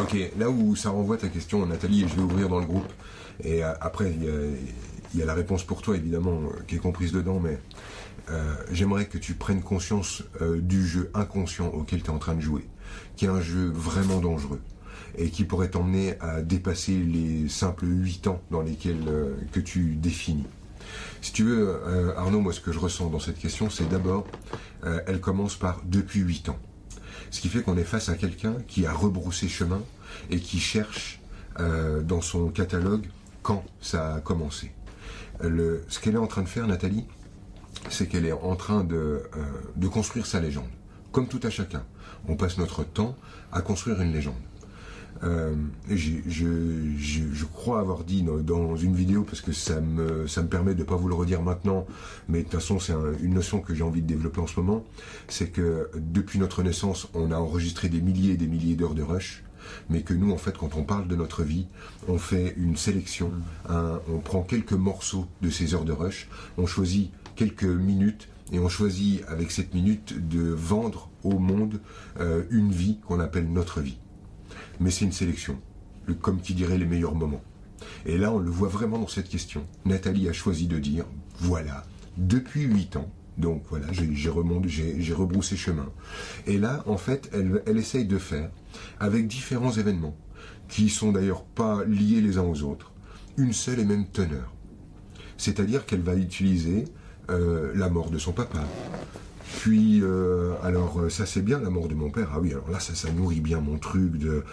Ok, là où ça renvoie ta question, Nathalie, et je vais ouvrir dans le groupe. Et après, il y, a, la réponse pour toi, évidemment, qui est comprise dedans, mais euh, j'aimerais que tu prennes conscience du jeu inconscient auquel tu es en train de jouer, qui est un jeu vraiment dangereux et qui pourrait t'emmener à dépasser les simples 8 ans dans lesquels que tu définis. Si tu veux, Arnaud, moi ce que je ressens dans cette question, c'est d'abord, elle commence par depuis 8 ans. Ce qui fait qu'on est face à quelqu'un qui a rebroussé chemin et qui cherche euh, dans son catalogue quand ça a commencé. Le, ce qu'elle est en train de faire, Nathalie, c'est qu'elle est en train de, euh, de construire sa légende. Comme tout à chacun. On passe notre temps à construire une légende. Euh, je, crois avoir dit dans, une vidéo, parce que ça me, ça me permet de ne pas vous le redire maintenant, mais de toute façon c'est une notion que j'ai envie de développer en ce moment, c'est que depuis notre naissance, on a enregistré des milliers et des milliers d'heures de rush, mais que nous, en fait, quand on parle de notre vie, on fait une sélection, on prend quelques morceaux de ces heures de rush, on choisit quelques minutes, et on choisit avec cette minute de vendre au monde euh, une vie qu'on appelle notre vie mais c'est une sélection, comme qui dirait les meilleurs moments. Et là, on le voit vraiment dans cette question. Nathalie a choisi de dire, voilà, depuis huit ans, donc voilà, j'ai rebroussé chemin. Et là, en fait, elle, elle essaye de faire, avec différents événements, qui sont d'ailleurs pas liés les uns aux autres, une seule et même teneur. C'est-à-dire qu'elle va utiliser euh, la mort de son papa, puis, euh, alors euh, ça c'est bien la mort de mon père. Ah oui, alors là ça, ça nourrit bien mon truc de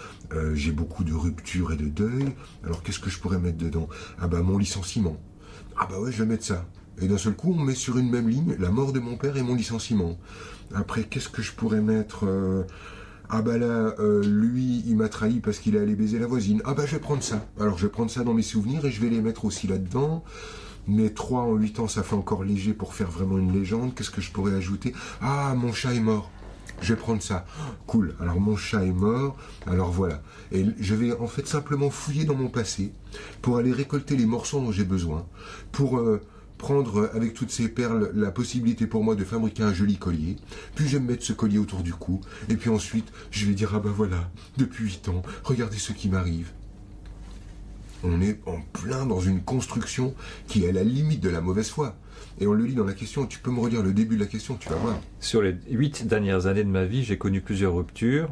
j'ai beaucoup de rupture et de deuil. Alors qu'est-ce que je pourrais mettre dedans? Ah bah mon licenciement. Ah bah ouais, je vais mettre ça. Et d'un seul coup, on met sur une même ligne la mort de mon père et mon licenciement. Après, qu'est-ce que je pourrais mettre Ah bah là, lui, il m'a trahi parce qu'il est allé baiser la voisine. Ah bah je vais prendre ça. Alors je vais prendre ça dans mes souvenirs et je vais les mettre aussi là-dedans. Mais 3 en 8 ans, ça fait encore léger pour faire vraiment une légende. Qu'est-ce que je pourrais ajouter? Ah, mon chat est mort. je vais prendre ça. Cool. Alors mon chat est mort. Alors voilà. Et je vais en fait simplement fouiller dans mon passé pour aller récolter les morceaux dont j'ai besoin, pour euh, prendre avec toutes ces perles la possibilité pour moi de fabriquer un joli collier. Puis je vais me mettre ce collier autour du cou. Et puis ensuite, je vais dire ah ben voilà, depuis huit ans, regardez ce qui m'arrive. On est en plein dans une construction qui est à la limite de la mauvaise foi. Et on le lit dans la question. Tu peux me redire le début de la question, tu vas voir. Sur les huit dernières années de ma vie, j'ai connu plusieurs ruptures,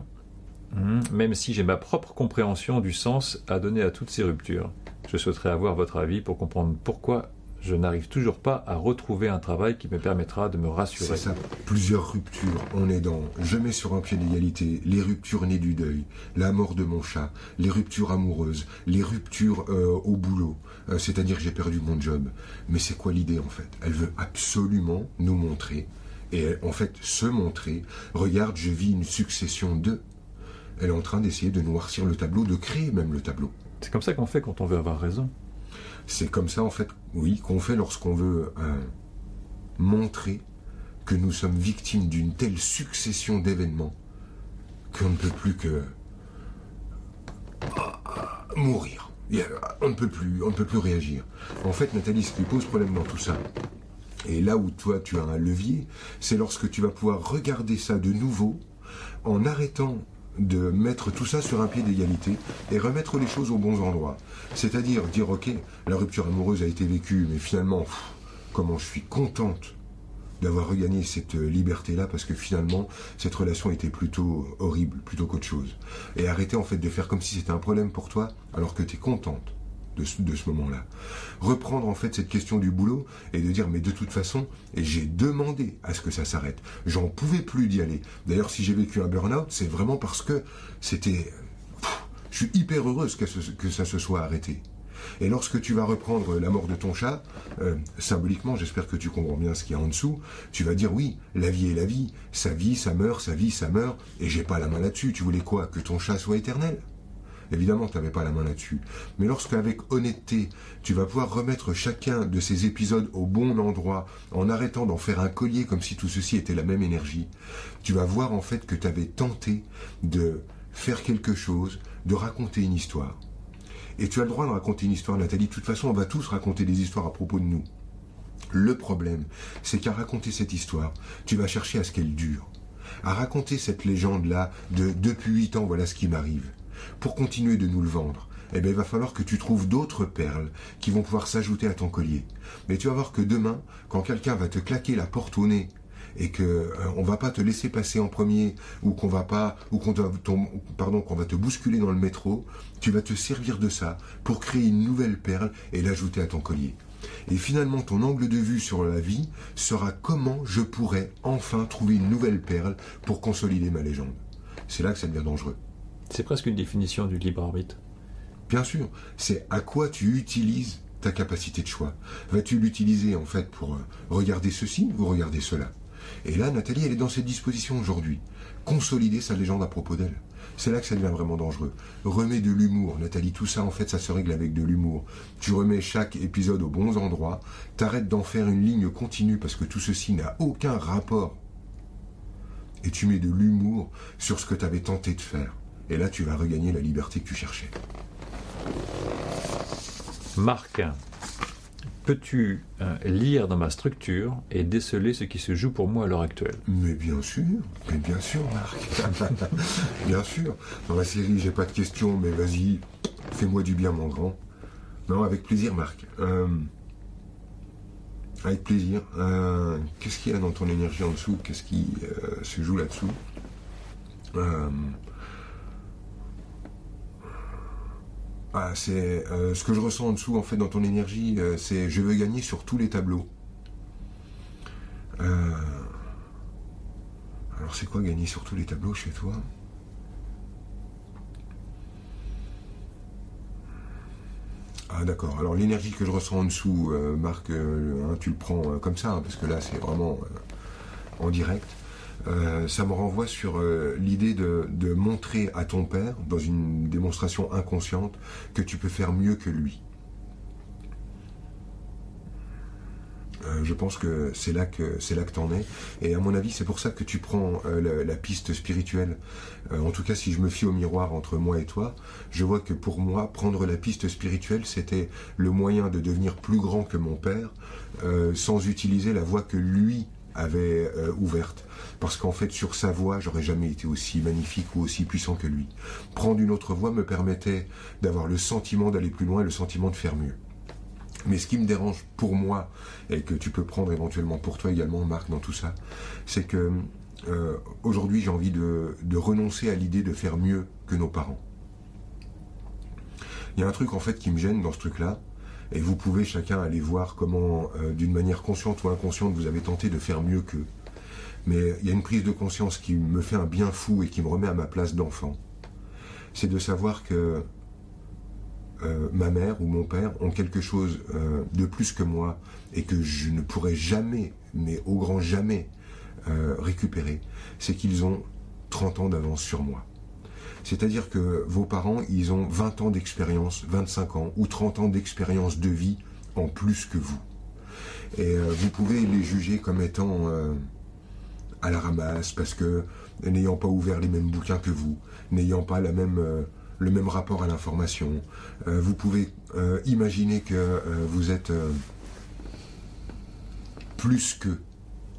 hmm, même si j'ai ma propre compréhension du sens à donner à toutes ces ruptures. Je souhaiterais avoir votre avis pour comprendre pourquoi je n'arrive toujours pas à retrouver un travail qui me permettra de me rassurer. C'est ça, plusieurs ruptures. On est dans je mets sur un pied d'égalité les ruptures nées du deuil, la mort de mon chat, les ruptures amoureuses, les ruptures euh, au boulot, euh, c'est-à-dire j'ai perdu mon job. Mais c'est quoi l'idée en fait? Elle veut absolument nous montrer, et en fait se montrer, regarde, je vis une succession de. Elle est en train d'essayer de noircir le tableau, de créer même le tableau. C'est comme ça qu'on fait quand on veut avoir raison. C'est comme ça, en fait, oui, qu'on fait lorsqu'on veut euh, montrer que nous sommes victimes d'une telle succession d'événements qu'on ne peut plus que euh, mourir. On ne peut plus, on ne peut plus réagir. En fait, Nathalie, ce qui pose problème dans tout ça, et là où toi tu as un levier, c'est lorsque tu vas pouvoir regarder ça de nouveau en arrêtant de mettre tout ça sur un pied d'égalité et remettre les choses aux bons endroits. C'est-à-dire dire, ok, la rupture amoureuse a été vécue, mais finalement, comment je suis contente d'avoir regagné cette liberté-là, parce que finalement, cette relation était plutôt horrible, plutôt qu'autre chose. Et arrêter en fait de faire comme si c'était un problème pour toi, alors que tu es contente de ce, moment-là. Reprendre en fait cette question du boulot et de dire mais de toute façon, j'ai demandé à ce que ça s'arrête. J'en pouvais plus d'y aller. D'ailleurs, si j'ai vécu un burn-out, c'est vraiment parce que c'était... Je suis hyper heureuse que, que ça se soit arrêté. Et lorsque tu vas reprendre la mort de ton chat, euh, symboliquement, j'espère que tu comprends bien ce qu'il y a en dessous, tu vas dire oui, la vie est la vie, sa vie, ça meurt, sa vie, ça meurt, et j'ai pas la main là-dessus. Tu voulais quoi? Que ton chat soit éternel? Évidemment, tu n'avais pas la main là-dessus. Mais lorsqu'avec honnêteté, tu vas pouvoir remettre chacun de ces épisodes au bon endroit, en arrêtant d'en faire un collier comme si tout ceci était la même énergie, tu vas voir en fait que tu avais tenté de faire quelque chose, de raconter une histoire. Et tu as le droit de raconter une histoire, Nathalie. De toute façon, on va tous raconter des histoires à propos de nous. Le problème, c'est qu'à raconter cette histoire, tu vas chercher à ce qu'elle dure. À raconter cette légende-là de depuis huit ans, voilà ce qui m'arrive pour continuer de nous le vendre, eh bien, il va falloir que tu trouves d'autres perles qui vont pouvoir s'ajouter à ton collier. Mais tu vas voir que demain, quand quelqu'un va te claquer la porte au nez et que euh, on va pas te laisser passer en premier ou qu'on va pas ou qu'on va te bousculer dans le métro, tu vas te servir de ça pour créer une nouvelle perle et l'ajouter à ton collier. Et finalement, ton angle de vue sur la vie sera comment je pourrais enfin trouver une nouvelle perle pour consolider ma légende. C'est là que ça devient dangereux. C'est presque une définition du libre arbitre. Bien sûr, c'est à quoi tu utilises ta capacité de choix. Vas-tu l'utiliser en fait pour euh, regarder ceci ou regarder cela? Et là, Nathalie, elle est dans cette disposition aujourd'hui. Consolider sa légende à propos d'elle. C'est là que ça devient vraiment dangereux. Remets de l'humour, Nathalie. Tout ça, en fait, ça se règle avec de l'humour. Tu remets chaque épisode aux bons endroits. T'arrêtes d'en faire une ligne continue parce que tout ceci n'a aucun rapport. Et tu mets de l'humour sur ce que tu avais tenté de faire. Et là, tu vas regagner la liberté que tu cherchais. Marc, peux-tu euh, lire dans ma structure et déceler ce qui se joue pour moi à l'heure actuelle? Mais bien sûr, mais bien sûr, Marc. bien sûr. Dans la série, j'ai pas de questions, mais vas-y, fais-moi du bien, mon grand. Non, avec plaisir, Marc. Euh, avec plaisir. Euh, qu'est-ce qu'il y a dans ton énergie en dessous? Qu'est-ce qui se joue là-dessous? Ah, c'est euh, ce que je ressens en dessous, en fait, dans ton énergie, euh, c'est je veux gagner sur tous les tableaux. Euh, alors, c'est quoi gagner sur tous les tableaux chez toi? Ah d'accord. Alors l'énergie que je ressens en dessous, Marc, hein, tu le prends comme ça, hein, parce que là c'est vraiment en direct. Euh, ça me renvoie sur euh, l'idée de, montrer à ton père, dans une démonstration inconsciente, que tu peux faire mieux que lui. Euh, je pense que c'est là que c'est là que t'en es. Et à mon avis, c'est pour ça que tu prends euh, la, piste spirituelle. En tout cas, si je me fie au miroir entre moi et toi, je vois que pour moi, prendre la piste spirituelle, c'était le moyen de devenir plus grand que mon père, sans utiliser la voie que lui avait ouverte. Parce qu'en fait, sur sa voie, j'aurais jamais été aussi magnifique ou aussi puissant que lui. Prendre une autre voie me permettait d'avoir le sentiment d'aller plus loin, le sentiment de faire mieux. Mais ce qui me dérange pour moi, et que tu peux prendre éventuellement pour toi également, Marc, dans tout ça, c'est que euh, aujourd'hui j'ai envie de, renoncer à l'idée de faire mieux que nos parents. Il y a un truc en fait qui me gêne dans ce truc-là, et vous pouvez chacun aller voir comment, euh, d'une manière consciente ou inconsciente, vous avez tenté de faire mieux qu'eux. Mais il y a une prise de conscience qui me fait un bien fou et qui me remet à ma place d'enfant. C'est de savoir que euh, ma mère ou mon père ont quelque chose euh, de plus que moi et que je ne pourrai jamais, mais au grand jamais, récupérer, c'est qu'ils ont 30 ans d'avance sur moi. C'est-à-dire que vos parents, ils ont 20 ans d'expérience, 25 ans ou 30 ans d'expérience de vie en plus que vous. Et vous pouvez les juger comme étant à la ramasse parce que n'ayant pas ouvert les mêmes bouquins que vous, n'ayant pas même le même rapport à l'information. Euh, vous pouvez euh, imaginer que euh, vous êtes plus que,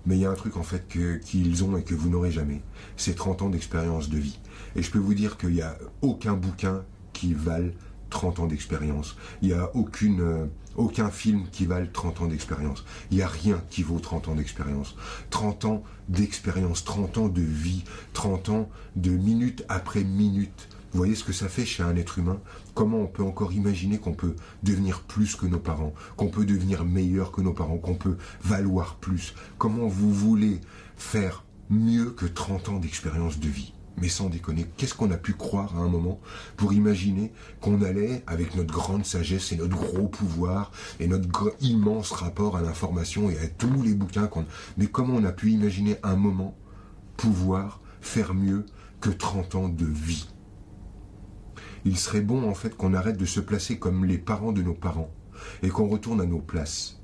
mais il y a un truc en fait qu'ils ont et que vous n'aurez jamais. C'est 30 ans d'expérience de vie. Et je peux vous dire qu'il n'y a aucun bouquin qui vale 30 ans d'expérience. Il n'y a aucune, aucun film qui vale 30 ans d'expérience. Il n'y a rien qui vaut 30 ans d'expérience. 30 ans d'expérience, 30 ans de vie, 30 ans de minute après minute vous voyez ce que ça fait chez un être humain? Comment on peut encore imaginer qu'on peut devenir plus que nos parents, qu'on peut devenir meilleur que nos parents, qu'on peut valoir plus? Comment vous voulez faire mieux que 30 ans d'expérience de vie? Mais sans déconner, qu'est-ce qu'on a pu croire à un moment pour imaginer qu'on allait, avec notre grande sagesse et notre gros pouvoir et notre immense rapport à l'information et à tous les bouquins qu'on... Mais comment on a pu imaginer un moment pouvoir faire mieux que 30 ans de vie? Il serait bon en fait qu'on arrête de se placer comme les parents de nos parents et qu'on retourne à nos places.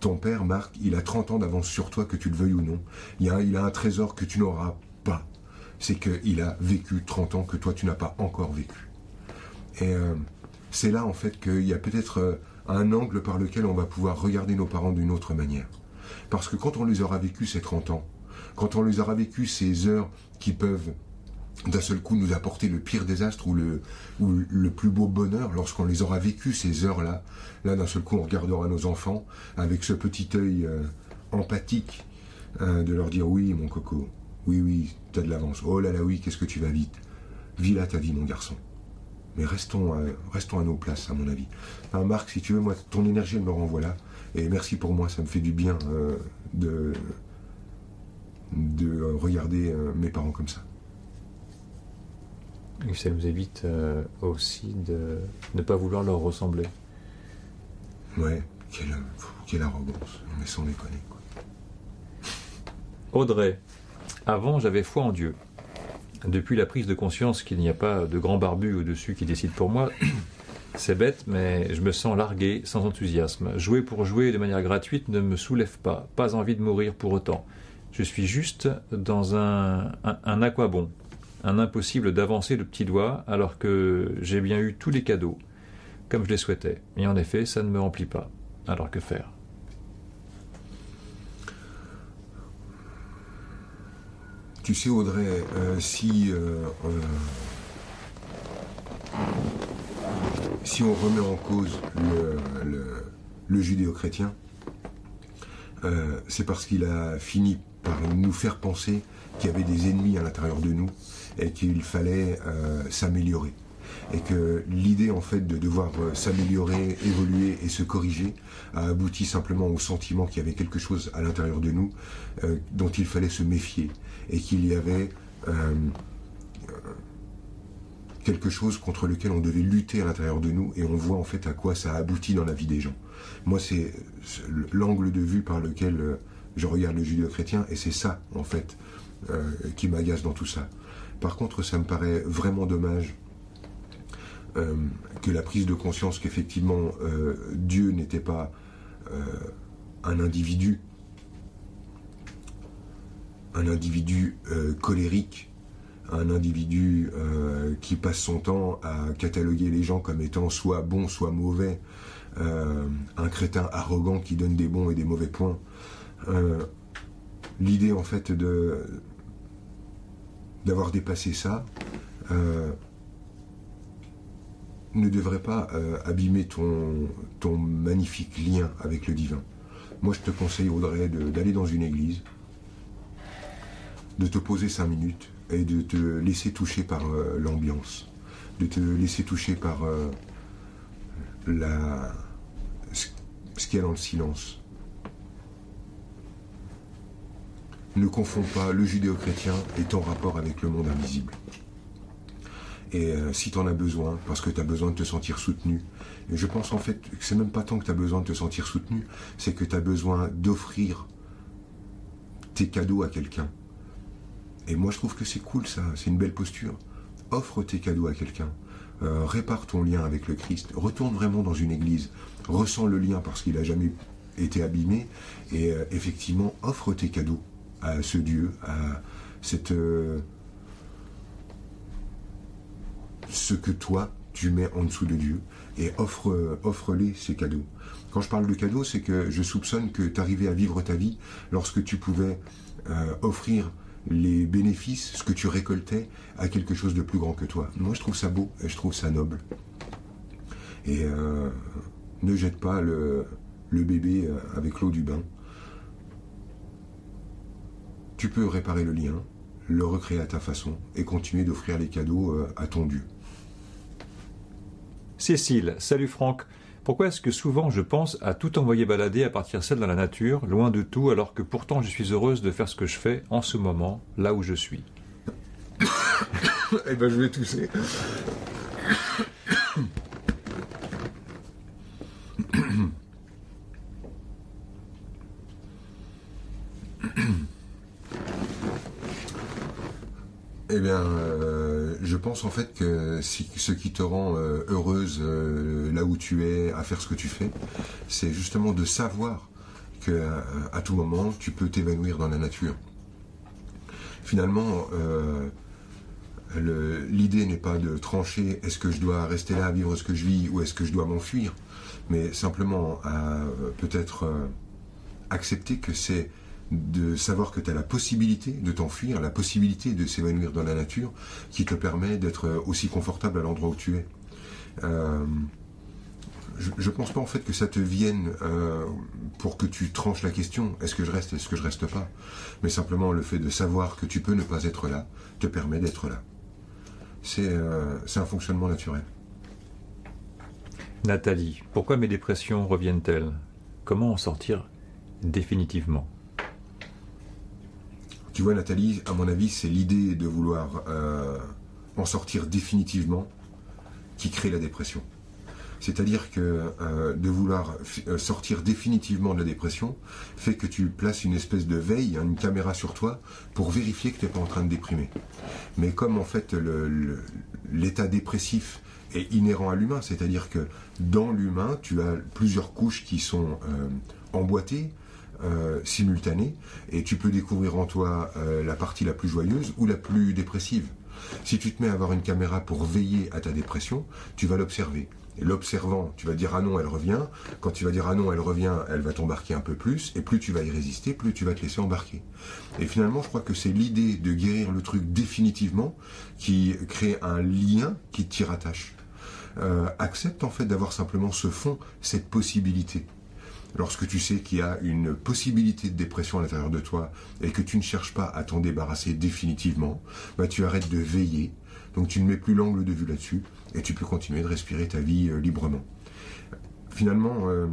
Ton père, Marc, il a 30 ans d'avance sur toi, que tu le veuilles ou non. Il a, un trésor que tu n'auras pas. C'est qu'il a vécu 30 ans que toi, tu n'as pas encore vécu. Et euh, c'est là, en fait, qu'il y a peut-être euh, un angle par lequel on va pouvoir regarder nos parents d'une autre manière. Parce que quand on les aura vécu ces 30 ans, quand on les aura vécu ces heures qui peuvent d'un seul coup nous apporter le pire désastre ou le, ou le plus beau bonheur lorsqu'on les aura vécu ces heures-là. Là, d'un seul coup, on regardera nos enfants avec ce petit œil euh, empathique euh, de leur dire oui, mon coco, oui, oui, t'as de l'avance. Oh là là, oui, qu'est-ce que tu vas vite. Vis là ta vie, mon garçon. Mais restons, euh, restons à nos places, à mon avis. Marc, si tu veux, moi, ton énergie, me renvoie là. Et merci pour moi, ça me fait du bien de, de regarder mes parents comme ça. Et ça nous évite euh, aussi de ne pas vouloir leur ressembler. Ouais, quelle, quelle arrogance, mais sans déconner. Quoi. Audrey, avant j'avais foi en Dieu. Depuis la prise de conscience qu'il n'y a pas de grand barbu au-dessus qui décide pour moi, c'est bête, mais je me sens largué, sans enthousiasme. Jouer pour jouer de manière gratuite ne me soulève pas, pas envie de mourir pour autant. Je suis juste dans un, un, un aquabon, un impossible d'avancer le petit doigt alors que j'ai bien eu tous les cadeaux, comme je les souhaitais. Et en effet, ça ne me remplit pas. Alors que faire? Tu sais, Audrey, euh, si, euh, euh, si on remet en cause le, le judéo-chrétien, c'est parce qu'il a fini par nous faire penser qu'il y avait des ennemis à l'intérieur de nous et qu'il fallait euh, s'améliorer. Et que l'idée en fait de devoir euh, s'améliorer, évoluer et se corriger a abouti simplement au sentiment qu'il y avait quelque chose à l'intérieur de nous euh, dont il fallait se méfier et qu'il y avait quelque chose contre lequel on devait lutter à l'intérieur de nous et on voit en fait à quoi ça aboutit dans la vie des gens. Moi c'est l'angle de vue par lequel je regarde le judéo-chrétien et c'est ça en fait qui m'agace dans tout ça. Par contre, ça me paraît vraiment dommage euh, que la prise de conscience qu'effectivement euh, Dieu n'était pas euh, un individu, un individu colérique, un individu qui passe son temps à cataloguer les gens comme étant soit bons, soit mauvais, un crétin arrogant qui donne des bons et des mauvais points. L'idée en fait de d'avoir dépassé ça ne devrait pas abîmer ton, magnifique lien avec le divin. Moi, je te conseille, Audrey, d'aller dans une église, de te poser cinq minutes et de te laisser toucher par euh, l'ambiance, de te laisser toucher par euh, la, ce qu'il y a dans le silence. Ne confonds pas le judéo-chrétien et ton rapport avec le monde invisible. Et euh, si tu en as besoin, parce que tu as besoin de te sentir soutenu, je pense en fait que c'est même pas tant que tu as besoin de te sentir soutenu, c'est que tu as besoin d'offrir tes cadeaux à quelqu'un. Et moi je trouve que c'est cool ça, c'est une belle posture. Offre tes cadeaux à quelqu'un. Euh, répare ton lien avec le Christ. Retourne vraiment dans une église. Ressens le lien parce qu'il n'a jamais été abîmé. Et euh, effectivement, offre tes cadeaux à ce Dieu, à cette ce que toi, tu mets en dessous de Dieu et offre, offre-les ces cadeaux. Quand je parle de cadeaux, c'est que je soupçonne que tu arrivais à vivre ta vie lorsque tu pouvais euh, offrir les bénéfices, ce que tu récoltais, à quelque chose de plus grand que toi. Moi, je trouve ça beau et je trouve ça noble. Et euh, ne jette pas le, bébé euh, avec l'eau du bain. Tu peux réparer le lien, le recréer à ta façon et continuer d'offrir les cadeaux à ton Dieu. Cécile, salut Franck. Pourquoi est-ce que souvent je pense à tout envoyer balader à partir seul dans la nature, loin de tout, alors que pourtant je suis heureuse de faire ce que je fais en ce moment, là où je suis? Eh ben je vais tousser. Eh bien, euh, je pense en fait que ce qui te rend euh, heureuse euh, là où tu es, à faire ce que tu fais, c'est justement de savoir que à, tout moment tu peux t'évanouir dans la nature. Finalement, l'idée n'est pas de trancher est-ce que je dois rester là vivre ce que je vis ou est-ce que je dois m'enfuir, mais simplement peut-être accepter que c'est de savoir que tu as la possibilité de t'enfuir, la possibilité de s'évanouir dans la nature, qui te permet d'être aussi confortable à l'endroit où tu es. Euh, je ne pense pas en fait que ça te vienne euh, pour que tu tranches la question est-ce que je reste, est-ce que je reste pas? Mais simplement le fait de savoir que tu peux ne pas être là te permet d'être là. C'est euh, un fonctionnement naturel. Nathalie, pourquoi mes dépressions reviennent-elles? Comment en sortir définitivement? Tu vois, Nathalie, à mon avis, c'est l'idée de vouloir euh, en sortir définitivement qui crée la dépression. C'est-à-dire que euh, de vouloir euh, sortir définitivement de la dépression fait que tu places une espèce de veille, une caméra sur toi, pour vérifier que tu n'es pas en train de déprimer. Mais comme en fait l'état dépressif est inhérent à l'humain, c'est-à-dire que dans l'humain, tu as plusieurs couches qui sont emboîtées, euh, simultané et tu peux découvrir en toi euh, la partie la plus joyeuse ou la plus dépressive. Si tu te mets à avoir une caméra pour veiller à ta dépression, tu vas l'observer. Et l'observant, tu vas dire ah non, elle revient. Quand tu vas dire ah non, elle revient, elle va t'embarquer un peu plus. Et plus tu vas y résister, plus tu vas te laisser embarquer. Et finalement, je crois que c'est l'idée de guérir le truc définitivement qui crée un lien qui t'y rattache. Euh, accepte en fait d'avoir simplement ce fond, cette possibilité lorsque tu sais qu'il y a une possibilité de dépression à l'intérieur de toi et que tu ne cherches pas à t'en débarrasser définitivement, bah, tu arrêtes de veiller, donc tu ne mets plus l'angle de vue là-dessus et tu peux continuer de respirer ta vie euh, librement. Finalement, euh,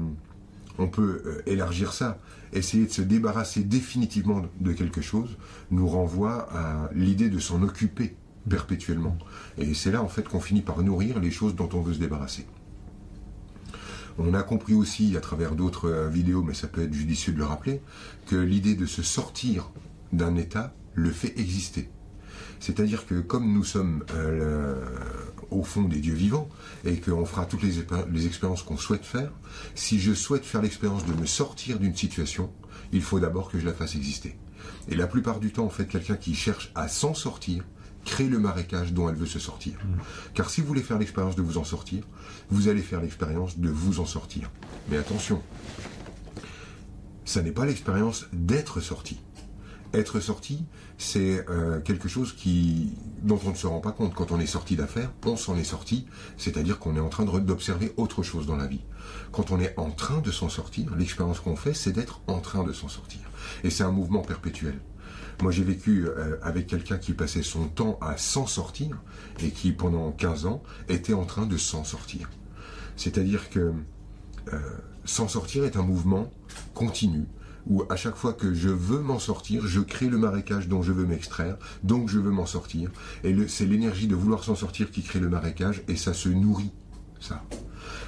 on peut euh, élargir ça. Essayer de se débarrasser définitivement de quelque chose nous renvoie à l'idée de s'en occuper perpétuellement. Et c'est là en fait qu'on finit par nourrir les choses dont on veut se débarrasser. On a compris aussi à travers d'autres euh, vidéos, mais ça peut être judicieux de le rappeler, que l'idée de se sortir d'un état le fait exister. C'est-à-dire que comme nous sommes, euh, au fond des dieux vivants et qu'on fera toutes les, les expériences qu'on souhaite faire, si je souhaite faire l'expérience de me sortir d'une situation, il faut d'abord que je la fasse exister. Et la plupart du temps, en fait, quelqu'un qui cherche à s'en sortir crée le marécage dont elle veut se sortir. Mm. Car si vous voulez faire l'expérience de vous en sortir, vous allez faire l'expérience de vous en sortir. Mais attention, ça n'est pas l'expérience d'être sorti. Être sorti, c'est euh, quelque chose qui, dont on ne se rend pas compte. Quand on est sorti d'affaires, on s'en est sorti, c'est-à-dire qu'on est en train d'observer autre chose dans la vie. Quand on est en train de s'en sortir, l'expérience qu'on fait, c'est d'être en train de s'en sortir. Et c'est un mouvement perpétuel. Moi, j'ai vécu euh, avec quelqu'un qui passait son temps à s'en sortir et qui, pendant 15 ans, était en train de s'en sortir. C'est-à-dire que euh, s'en sortir est un mouvement continu où à chaque fois que je veux m'en sortir, je crée le marécage dont je veux m'extraire, donc je veux m'en sortir. Et c'est l'énergie de vouloir s'en sortir qui crée le marécage et ça se nourrit, ça.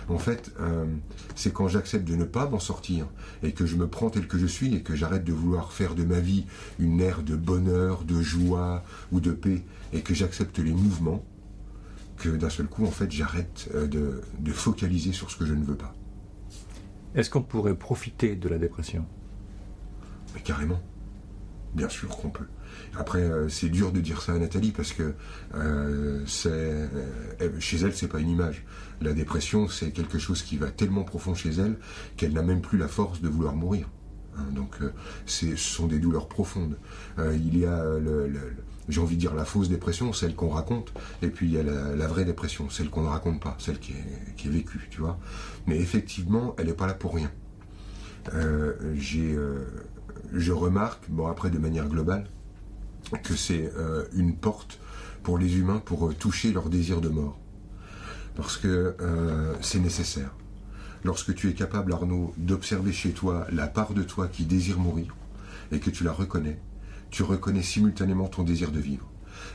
En fait, euh, c'est quand j'accepte de ne pas m'en sortir et que je me prends tel que je suis et que j'arrête de vouloir faire de ma vie une ère de bonheur, de joie ou de paix et que j'accepte les mouvements, que d'un seul coup, en fait, j'arrête euh, de, de focaliser sur ce que je ne veux pas. Est-ce qu'on pourrait profiter de la dépression? Mais carrément. Bien sûr qu'on peut. Après, euh, c'est dur de dire ça à Nathalie parce que euh, c'est euh, chez elle, c'est pas une image. La dépression, c'est quelque chose qui va tellement profond chez elle qu'elle n'a même plus la force de vouloir mourir. Hein. donc, ce sont des douleurs profondes. il y a j'ai envie de dire la fausse dépression, celle qu'on raconte, et puis il y a la, vraie dépression, celle qu'on ne raconte pas, celle qui est, qui est, vécue, tu vois. Mais effectivement, elle n'est pas là pour rien. j'ai, je remarque, bon après de manière globale, que c'est euh, une porte pour les humains pour euh, toucher leur désir de mort. Parce que euh, c'est nécessaire. Lorsque tu es capable, Arnaud, d'observer chez toi la part de toi qui désire mourir, et que tu la reconnais, tu reconnais simultanément ton désir de vivre.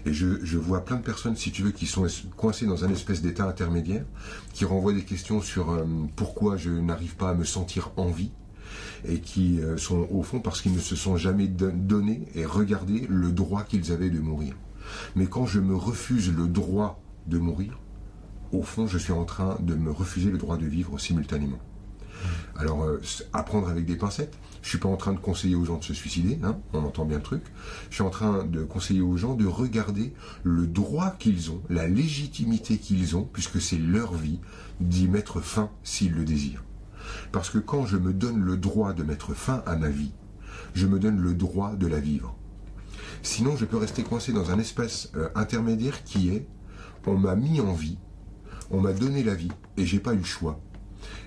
Et je, je, vois plein de personnes, si tu veux, qui sont coincées dans un espèce d'état intermédiaire, qui renvoient des questions sur pourquoi je n'arrive pas à me sentir en vie, et qui euh, sont au fond parce qu'ils ne se sont jamais donné et regardé le droit qu'ils avaient de mourir. Mais quand je me refuse le droit de mourir, au fond, je suis en train de me refuser le droit de vivre simultanément. Alors, euh, apprendre avec des pincettes. Je suis pas en train de conseiller aux gens de se suicider, hein, on entend bien le truc. Je suis en train de conseiller aux gens de regarder le droit qu'ils ont, la légitimité qu'ils ont, puisque c'est leur vie, d'y mettre fin s'ils le désirent. Parce que quand je me donne le droit de mettre fin à ma vie, je me donne le droit de la vivre. Sinon, je peux rester coincé dans un espace euh, intermédiaire qui est on m'a mis en vie, on m'a donné la vie et j'ai pas eu le choix.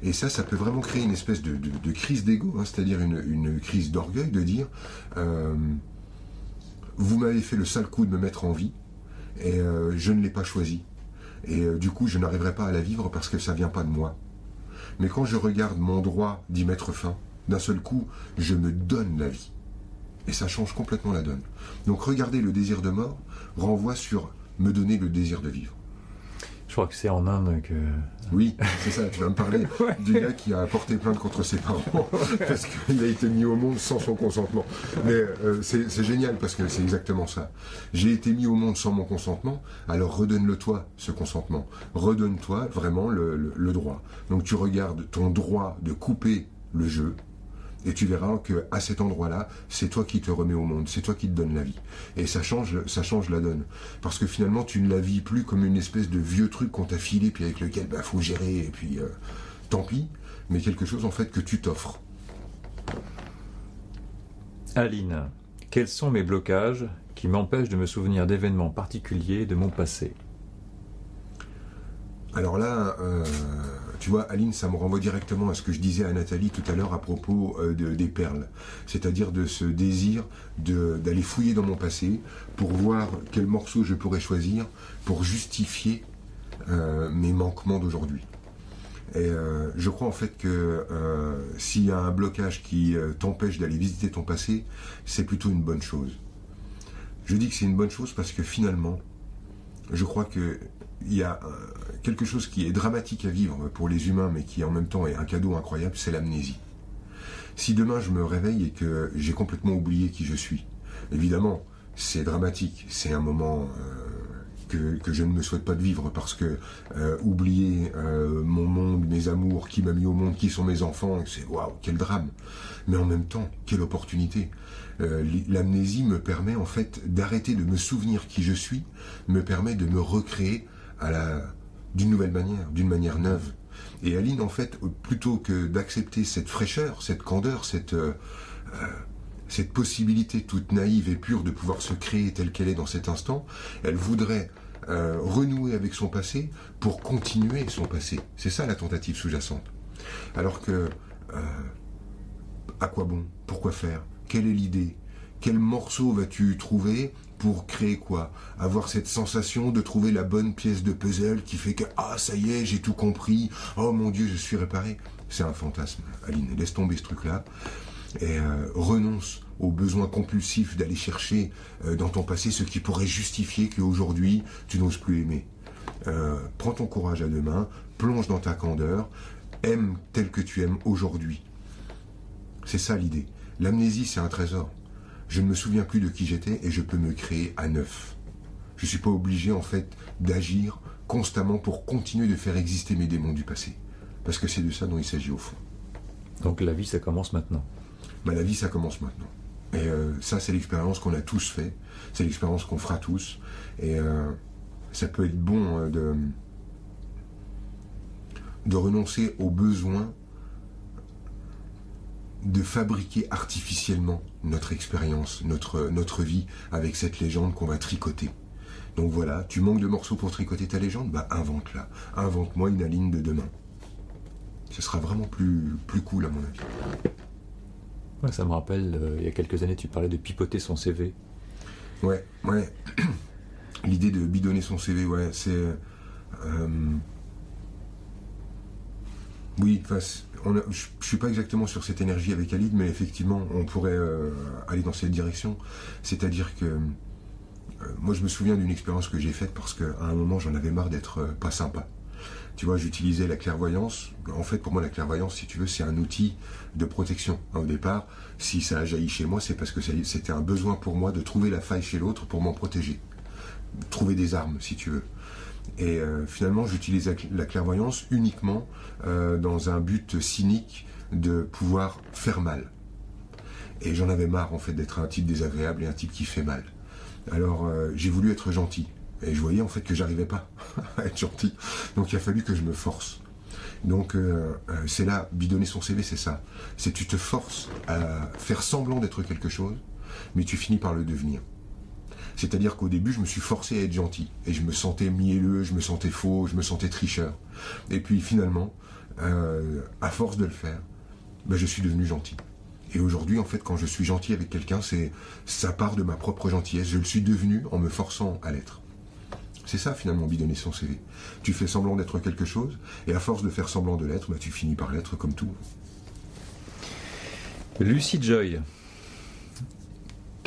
Et ça, ça peut vraiment créer une espèce de, crise d'ego, hein, c'est-à-dire une, crise d'orgueil de dire euh, vous m'avez fait le sale coup de me mettre en vie et euh, je ne l'ai pas choisi. Et du coup, je n'arriverai pas à la vivre parce que ça vient pas de moi. Mais quand je regarde mon droit d'y mettre fin, d'un seul coup, je me donne la vie. Et ça change complètement la donne. Donc regarder le désir de mort renvoie sur me donner le désir de vivre. Crois que c'est en Inde que. Oui, c'est ça, tu vas me parler du gars qui a porté plainte contre ses parents parce qu'il a été mis au monde sans son consentement. Mais euh, c'est génial parce que c'est exactement ça. J'ai été mis au monde sans mon consentement, alors redonne-le-toi, ce consentement. Redonne-toi vraiment le droit. Donc tu regardes ton droit de couper le jeu, et tu verras que à cet endroit-là, c'est toi qui te remets au monde, c'est toi qui te donnes la vie. Et ça change, ça change la donne. Parce que finalement, tu ne la vis plus comme une espèce de vieux truc qu'on t'a filé, puis avec lequel il bah, faut gérer, et puis euh, tant pis, mais quelque chose en fait que tu t'offres. Aline, quels sont mes blocages qui m'empêchent de me souvenir d'événements particuliers de mon passé? Alors là, euh, tu vois, Aline, ça me renvoie directement à ce que je disais à Nathalie tout à l'heure à propos euh, des perles. C'est-à-dire de ce désir d'aller fouiller dans mon passé pour voir quel morceau je pourrais choisir pour justifier euh, mes manquements d'aujourd'hui. Et euh, je crois en fait que s'il y a un blocage qui t'empêche d'aller visiter ton passé, c'est plutôt une bonne chose. Je dis que c'est une bonne chose parce que finalement, je crois qu'il y a quelque chose qui est dramatique à vivre pour les humains, mais qui en même temps est un cadeau incroyable, c'est l'amnésie. Si demain je me réveille et que j'ai complètement oublié qui je suis, évidemment, c'est dramatique, c'est un moment euh, que, je ne me souhaite pas de vivre parce que oublier mon monde, mes amours, qui m'a mis au monde, qui sont mes enfants, c'est waouh, quel drame. Mais en même temps, quelle opportunité. L'amnésie me permet en fait d'arrêter de me souvenir qui je suis, me permet de me recréer à la d'une nouvelle manière, d'une manière neuve. Et Aline, en fait, plutôt que d'accepter cette fraîcheur, cette candeur, cette, euh, euh, cette possibilité toute naïve et pure de pouvoir se créer telle qu'elle est dans cet instant, elle voudrait euh, renouer avec son passé pour continuer son passé. C'est ça la tentative sous-jacente. Alors que, à quoi bon? Pourquoi faire? Quelle est l'idée? Quel morceau vas-tu trouver? Pour créer quoi? Avoir cette sensation de trouver la bonne pièce de puzzle qui fait que ah ça y est, j'ai tout compris. Oh mon dieu, je suis réparé. C'est un fantasme. Aline, laisse tomber ce truc-là et euh, renonce au besoin compulsif d'aller chercher euh, dans ton passé ce qui pourrait justifier qu'aujourd'hui tu n'oses plus aimer. Euh, prends ton courage à deux mains, plonge dans ta candeur, aime tel que tu aimes aujourd'hui. C'est ça l'idée. L'amnésie, c'est un trésor je ne me souviens plus de qui j'étais et je peux me créer à neuf. Je ne suis pas obligé en fait d'agir constamment pour continuer de faire exister mes démons du passé. Parce que c'est de ça dont il s'agit au fond. Donc la vie, ça commence maintenant. Bah, la vie, ça commence maintenant. Et euh, ça, c'est l'expérience qu'on a tous fait. C'est l'expérience qu'on fera tous. Et euh, ça peut être bon hein, de, de renoncer aux besoins de fabriquer artificiellement notre expérience, notre, notre vie avec cette légende qu'on va tricoter. Donc voilà, tu manques de morceaux pour tricoter ta légende? Bah invente-la. Invente-moi une ligne de demain. Ce sera vraiment plus, plus cool à mon avis. Ouais, ça me rappelle, euh, il y a quelques années, tu parlais de pipoter son CV. Ouais, ouais. L'idée de bidonner son CV, ouais, c'est... Euh, oui, je ne suis pas exactement sur cette énergie avec Alid, mais effectivement, on pourrait euh, aller dans cette direction. C'est-à-dire que euh, moi, je me souviens d'une expérience que j'ai faite parce qu'à un moment, j'en avais marre d'être euh, pas sympa. Tu vois, j'utilisais la clairvoyance. En fait, pour moi, la clairvoyance, si tu veux, c'est un outil de protection. Au départ, si ça a jailli chez moi, c'est parce que c'était un besoin pour moi de trouver la faille chez l'autre pour m'en protéger. Trouver des armes, si tu veux. Et euh, finalement, j'utilise la clairvoyance uniquement euh, dans un but cynique de pouvoir faire mal. Et j'en avais marre en fait d'être un type désagréable et un type qui fait mal. Alors euh, j'ai voulu être gentil. Et je voyais en fait que j'arrivais pas à être gentil. Donc il a fallu que je me force. Donc c'est là, bidonner son CV, c'est ça. C'est tu te forces à faire semblant d'être quelque chose, mais tu finis par le devenir. C'est-à-dire qu'au début, je me suis forcé à être gentil. Et je me sentais mielleux, je me sentais faux, je me sentais tricheur. Et puis finalement, euh, à force de le faire, ben, je suis devenu gentil. Et aujourd'hui, en fait, quand je suis gentil avec quelqu'un, c'est ça part de ma propre gentillesse. Je le suis devenu en me forçant à l'être. C'est ça finalement bidonner son CV. Tu fais semblant d'être quelque chose, et à force de faire semblant de l'être, ben, tu finis par l'être comme tout. Lucie Joy,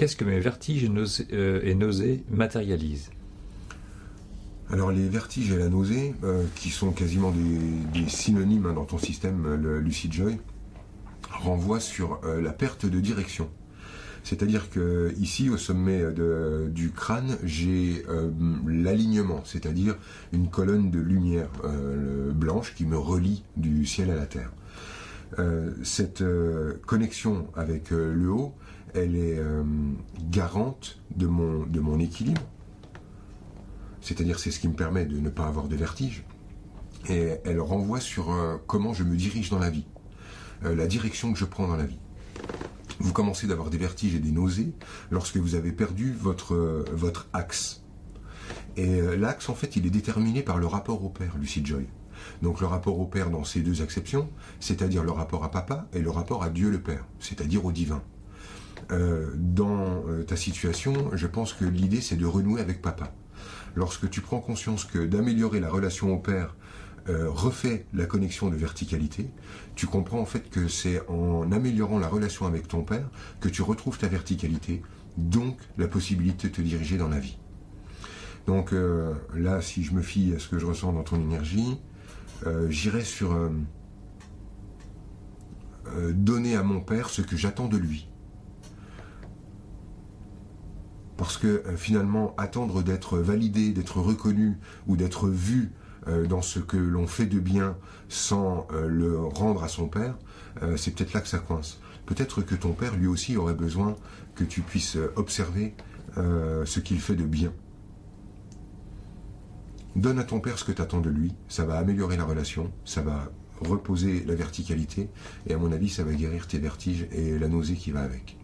Qu'est-ce que mes vertiges euh, et nausées matérialisent alors les vertiges et la nausée, euh, qui sont quasiment des, synonymes hein, dans ton système, le Lucid Joy, renvoient sur euh, la perte de direction. C'est-à-dire que ici, au sommet du crâne, j'ai l'alignement, c'est-à-dire une colonne de lumière blanche qui me relie du ciel à la terre. cette connexion avec le haut elle est euh, garante de mon, équilibre. C'est-à-dire c'est ce qui me permet de ne pas avoir de vertige. Et elle renvoie sur euh, comment je me dirige dans la vie, euh, la direction que je prends dans la vie. Vous commencez d'avoir des vertiges et des nausées lorsque vous avez perdu votre, votre axe. Et l'axe, en fait, il est déterminé par le rapport au père, Lucie Joy. Donc le rapport au père dans ces deux acceptions, c'est-à-dire le rapport à papa et le rapport à Dieu le Père, c'est-à-dire au divin. Euh, dans euh, ta situation, je pense que l'idée c'est de renouer avec papa. Lorsque tu prends conscience que d'améliorer la relation au père euh, refait la connexion de verticalité, tu comprends en fait que c'est en améliorant la relation avec ton père que tu retrouves ta verticalité, donc la possibilité de te diriger dans la vie. Donc là, si je me fie à ce que je ressens dans ton énergie, j'irai sur donner à mon père ce que j'attends de lui. Parce que finalement, attendre d'être validé, d'être reconnu ou d'être vu dans ce que l'on fait de bien sans le rendre à son père, c'est peut-être là que ça coince. Peut-être que ton père, lui aussi, aurait besoin que tu puisses observer ce qu'il fait de bien. Donne à ton père ce que tu attends de lui, ça va améliorer la relation, ça va reposer la verticalité, et à mon avis, ça va guérir tes vertiges et la nausée qui va avec.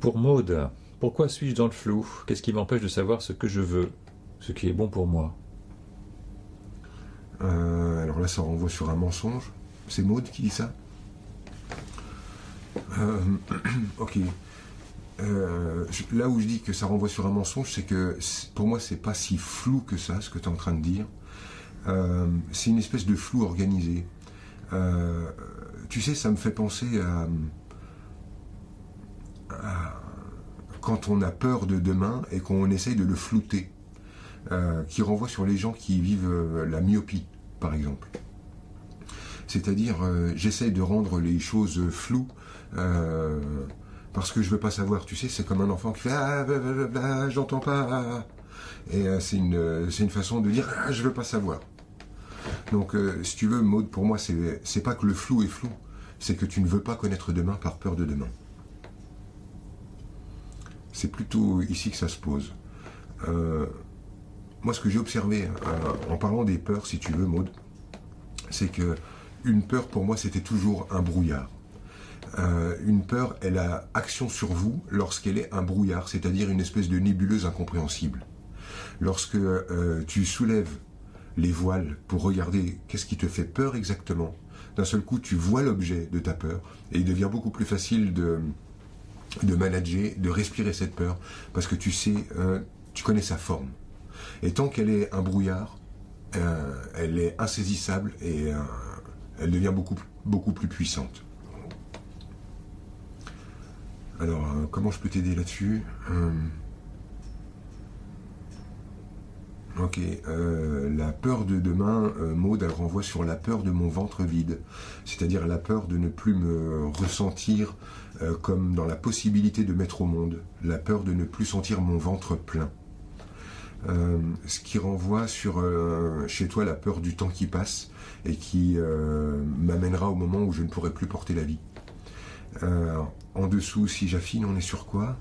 Pour Maude, pourquoi suis-je dans le flou? Qu'est-ce qui m'empêche de savoir ce que je veux, ce qui est bon pour moi? Euh, Alors là, ça renvoie sur un mensonge. C'est Maude qui dit ça? Euh, Ok. Euh, là où je dis que ça renvoie sur un mensonge, c'est que pour moi, c'est pas si flou que ça, ce que tu es en train de dire. C'est une espèce de flou organisé. Tu sais, ça me fait penser à, quand on a peur de demain et qu'on essaye de le flouter, qui renvoie sur les gens qui vivent la myopie, par exemple. C'est-à-dire, j'essaye de rendre les choses floues parce que je veux pas savoir. Tu sais, c'est comme un enfant qui fait ah bah, bah, j'entends pas. Et euh, c'est une c'est une façon de dire ah, je veux pas savoir. Donc euh, si tu veux, mode pour moi c'est c'est pas que le flou est flou, c'est que tu ne veux pas connaître demain par peur de demain. C'est plutôt ici que ça se pose. Euh, moi, ce que j'ai observé en parlant des peurs, si tu veux, Maud, c'est que une peur pour moi c'était toujours un brouillard. Euh, une peur, elle a action sur vous lorsqu'elle est un brouillard, c'est-à-dire une espèce de nébuleuse incompréhensible. Lorsque euh, tu soulèves les voiles pour regarder qu'est-ce qui te fait peur exactement, d'un seul coup tu vois l'objet de ta peur et il devient beaucoup plus facile de, de manager, de respirer cette peur, parce que tu sais, euh, tu connais sa forme. Et tant qu'elle est un brouillard, elle est insaisissable et elle devient beaucoup, beaucoup plus puissante. Alors, euh, comment je peux t'aider là-dessus euh, Ok, euh, la peur de demain, Maud, elle renvoie sur la peur de mon ventre vide, c'est-à-dire la peur de ne plus me ressentir comme dans la possibilité de mettre au monde, la peur de ne plus sentir mon ventre plein. ce qui renvoie sur chez toi la peur du temps qui passe et qui m'amènera au moment où je ne pourrai plus porter la vie. En dessous, si j'affine, on est sur quoi?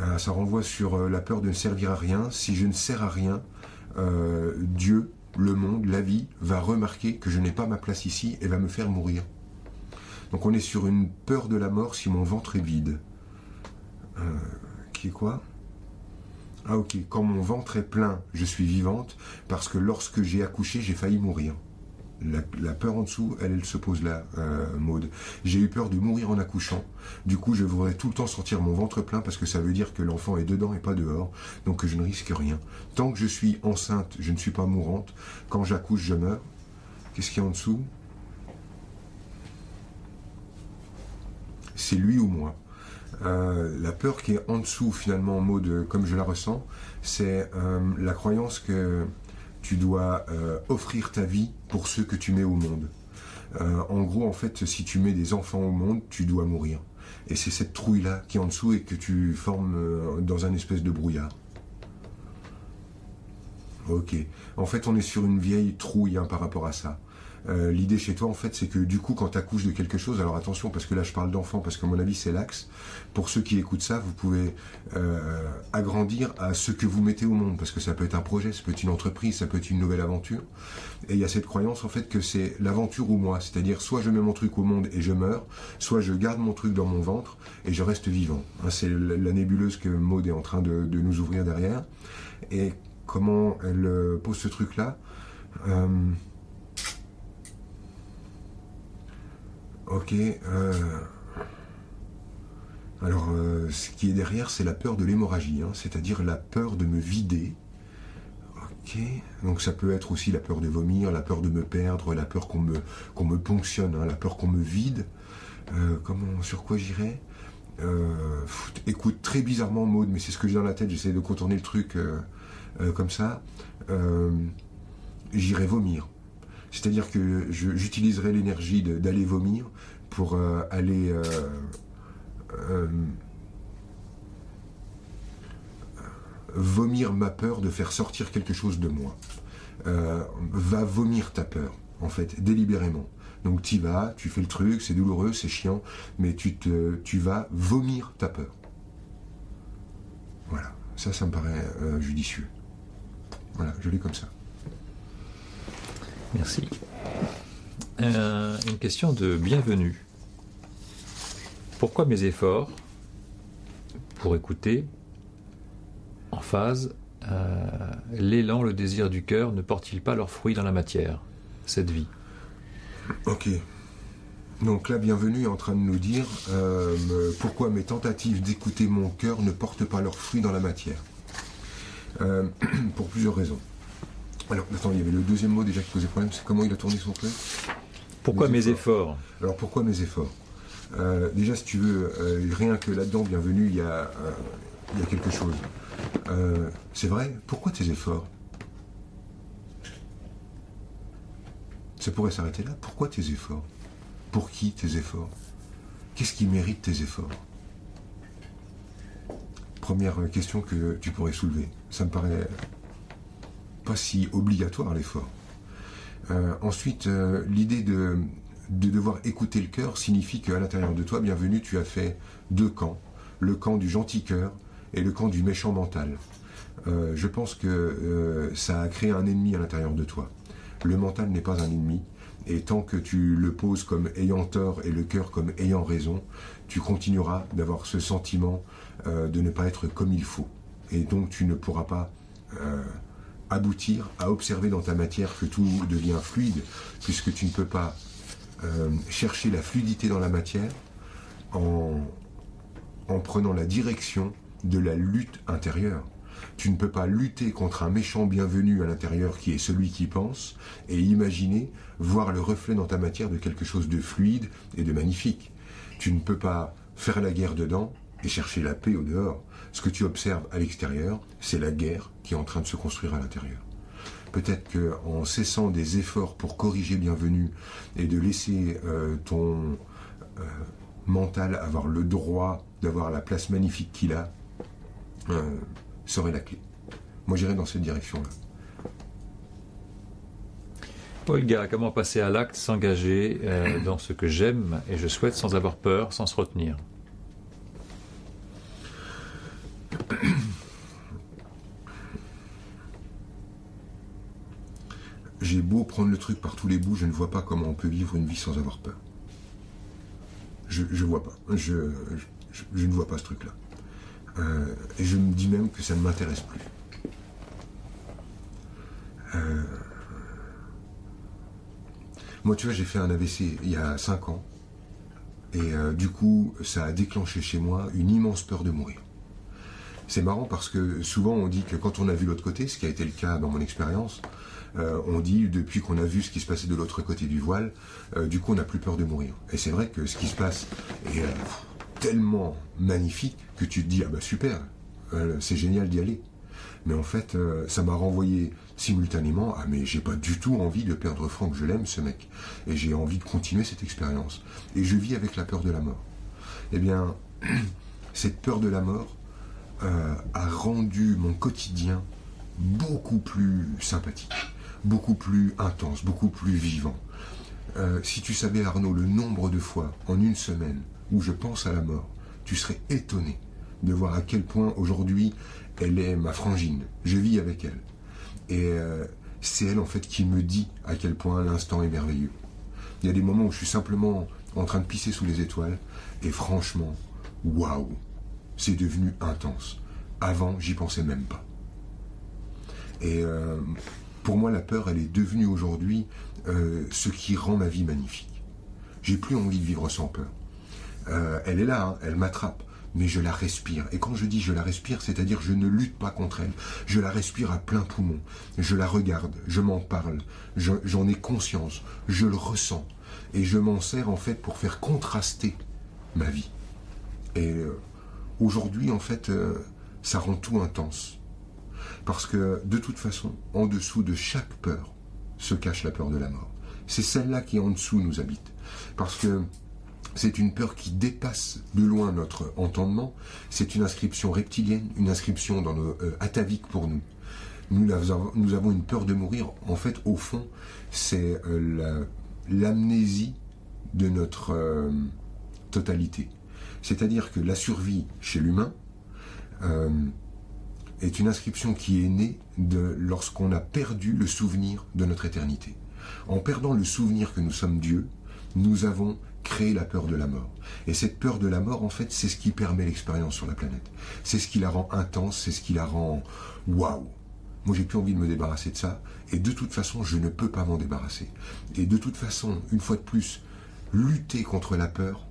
Euh, Ça renvoie sur euh, la peur de ne servir à rien. Si je ne sers à rien, euh, Dieu, le monde, la vie, va remarquer que je n'ai pas ma place ici et va me faire mourir. Donc on est sur une peur de la mort si mon ventre est vide. qui est quoi? Ah ok, quand mon ventre est plein, je suis vivante parce que lorsque j'ai accouché, j'ai failli mourir. La, peur en dessous, elle, se pose là, euh, Maude. J'ai eu peur de mourir en accouchant. Du coup, je voudrais tout le temps sentir mon ventre plein parce que ça veut dire que l'enfant est dedans et pas dehors. Donc je ne risque rien. Tant que je suis enceinte, je ne suis pas mourante. Quand j'accouche, je meurs. Qu'est-ce qu'il y a en dessous? C'est lui ou moi. Euh, la peur qui est en dessous, finalement, en mode comme je la ressens, c'est euh, la croyance que tu dois euh, offrir ta vie pour ceux que tu mets au monde. Euh, en gros, en fait, si tu mets des enfants au monde, tu dois mourir. Et c'est cette trouille-là qui est en dessous et que tu formes euh, dans un espèce de brouillard. Ok. En fait, on est sur une vieille trouille hein, par rapport à ça. Euh, l'idée chez toi, en fait, c'est que du coup, quand tu accouches de quelque chose, alors attention, parce que là, je parle d'enfant, parce que mon avis, c'est l'axe. Pour ceux qui écoutent ça, vous pouvez euh, agrandir à ce que vous mettez au monde, parce que ça peut être un projet, ça peut être une entreprise, ça peut être une nouvelle aventure. Et il y a cette croyance, en fait, que c'est l'aventure ou moi. C'est-à-dire, soit je mets mon truc au monde et je meurs, soit je garde mon truc dans mon ventre et je reste vivant. Hein, c'est la nébuleuse que Maud est en train de, nous ouvrir derrière. Et comment elle euh, pose ce truc-là? Ok. Euh, alors, euh, ce qui est derrière, c'est la peur de l'hémorragie, hein, c'est-à-dire la peur de me vider. Ok. Donc, ça peut être aussi la peur de vomir, la peur de me perdre, la peur qu'on me, me ponctionne, hein, la peur qu'on me vide. Euh, comment, sur quoi j'irai Écoute, très bizarrement, mode, mais c'est ce que j'ai dans la tête, j'essaie de contourner le truc comme ça. j'irai vomir. C'est-à-dire que j'utiliserai l'énergie d'aller vomir pour aller vomir ma peur de faire sortir quelque chose de moi. va vomir ta peur, en fait, délibérément. Donc tu vas, tu fais le truc, c'est douloureux, c'est chiant, mais tu, tu vas vomir ta peur. Voilà, ça, ça me paraît euh, judicieux. Voilà, je l'ai comme ça. Merci. Euh, une question de bienvenue. Pourquoi mes efforts pour écouter en phase euh, l'élan, le désir du cœur ne portent-ils pas leurs fruits dans la matière, cette vie? Ok. Donc là, bienvenue est en train de nous dire euh, pourquoi mes tentatives d'écouter mon cœur ne portent pas leurs fruits dans la matière. Pour plusieurs raisons. Alors, attends, il y avait le deuxième mot déjà qui posait problème, c'est comment il a tourné son truc Pourquoi mes efforts. Alors, pourquoi mes efforts euh, Déjà, si tu veux, rien que là-dedans, bienvenue, il y a, il y a quelque chose. c'est vrai, pourquoi tes efforts Ça pourrait s'arrêter là. Pourquoi tes efforts Pour qui tes efforts Qu'est-ce qui mérite tes efforts Première question que tu pourrais soulever. Ça me paraît pas si obligatoire l'effort. Euh, ensuite, euh, l'idée de, devoir écouter le cœur signifie qu'à l'intérieur de toi, bienvenue, tu as fait deux camps. Le camp du gentil cœur et le camp du méchant mental. Euh, je pense que ça a créé un ennemi à l'intérieur de toi. Le mental n'est pas un ennemi, et tant que tu le poses comme ayant tort et le cœur comme ayant raison, tu continueras d'avoir ce sentiment de ne pas être comme il faut. Et donc tu ne pourras pas aboutir à observer dans ta matière que tout devient fluide, puisque tu ne peux pas euh, chercher la fluidité dans la matière en, en prenant la direction de la lutte intérieure. Tu ne peux pas lutter contre un méchant bienvenu à l'intérieur qui est celui qui pense et imaginer voir le reflet dans ta matière de quelque chose de fluide et de magnifique. Tu ne peux pas faire la guerre dedans et chercher la paix au dehors. Ce que tu observes à l'extérieur, c'est la guerre qui est en train de se construire à l'intérieur. Peut-être qu'en cessant des efforts pour corriger bienvenu et de laisser euh, ton euh, mental avoir le droit d'avoir la place magnifique qu'il a, euh, serait la clé. Moi, j'irai dans cette direction-là. Olga, comment passer à l'acte, s'engager euh, dans ce que j'aime et je souhaite sans avoir peur, sans se retenir? J'ai beau prendre le truc par tous les bouts, je ne vois pas comment on peut vivre une vie sans avoir peur. Je ne vois pas. je, ne vois pas ce truc-là. Euh, et je me dis même que ça ne m'intéresse plus. Euh, moi, tu vois, j'ai fait un AVC il y a 5 ans. Et euh, du coup, ça a déclenché chez moi une immense peur de mourir. C'est marrant parce que souvent on dit que quand on a vu l'autre côté, ce qui a été le cas dans mon expérience, on dit depuis qu'on a vu ce qui se passait de l'autre côté du voile, du coup on n'a plus peur de mourir. Et c'est vrai que ce qui se passe est tellement magnifique que tu te dis ah bah super, euh, c'est génial d'y aller. Mais en fait, euh, ça m'a renvoyé simultanément ah mais j'ai pas du tout envie de perdre Franck, je l'aime ce mec et j'ai envie de continuer cette expérience. Et je vis avec la peur de la mort. Eh bien, cette peur de la mort euh, a rendu mon quotidien beaucoup plus sympathique, beaucoup plus intense, beaucoup plus vivant. si tu savais Arnaud le nombre de fois en une semaine où je pense à la mort, tu serais étonné de voir à quel point aujourd'hui elle est ma frangine. Je vis avec elle. Et euh, c'est elle en fait qui me dit à quel point l'instant est merveilleux. Il y a des moments où je suis simplement en train de pisser sous les étoiles et franchement, waouh, c'est devenu intense. Avant, j'y pensais même pas. Et euh, pour moi, la peur, elle est devenue aujourd'hui euh, ce qui rend ma vie magnifique. J'ai plus envie de vivre sans peur. Euh, elle est là, hein, elle m'attrape, mais je la respire. Et quand je dis je la respire, c'est-à-dire je ne lutte pas contre elle, je la respire à plein poumon, je la regarde, je m'en parle, j'en ai conscience, je le ressens, et je m'en sers en fait pour faire contraster ma vie. Et aujourd'hui, en fait, euh, ça rend tout intense. Parce que de toute façon, en dessous de chaque peur se cache la peur de la mort. C'est celle-là qui en dessous nous habite. Parce que c'est une peur qui dépasse de loin notre entendement. C'est une inscription reptilienne, une inscription dans nos, euh, atavique pour nous. Nous avons, une peur de mourir. En fait, au fond, c'est euh, l'amnésie de notre euh, totalité. C'est-à-dire que la survie chez l'humain euh, est une inscription qui est née lorsqu'on a perdu le souvenir de notre éternité. En perdant le souvenir que nous sommes Dieu, nous avons créé la peur de la mort. Et cette peur de la mort, en fait, c'est ce qui permet l'expérience sur la planète. C'est ce qui la rend intense, c'est ce qui la rend waouh. Moi, j'ai plus envie de me débarrasser de ça. Et de toute façon, je ne peux pas m'en débarrasser. Et de toute façon, une fois de plus, lutter contre la peur